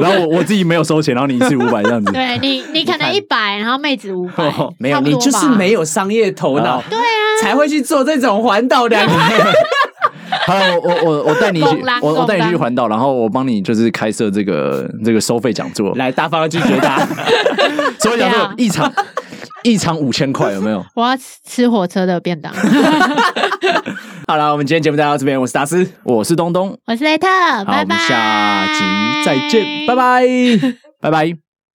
然后我我自己没有收钱，然后你一次五百这样子。对你，你可能一百，然后妹子五百，没有，你就是没有商业头脑，对啊，才会去做这种环岛两个。好我我我带你去，我我带你去环岛，然后我帮你就是开设这个这个收费讲座，来大方的拒绝他。收费讲座一场一场五千块，有没有？我要吃火车的便当。好了，我们今天节目就到这边，我是达斯，我是东东，我是雷特，好拜拜，下集再见，拜拜，拜拜。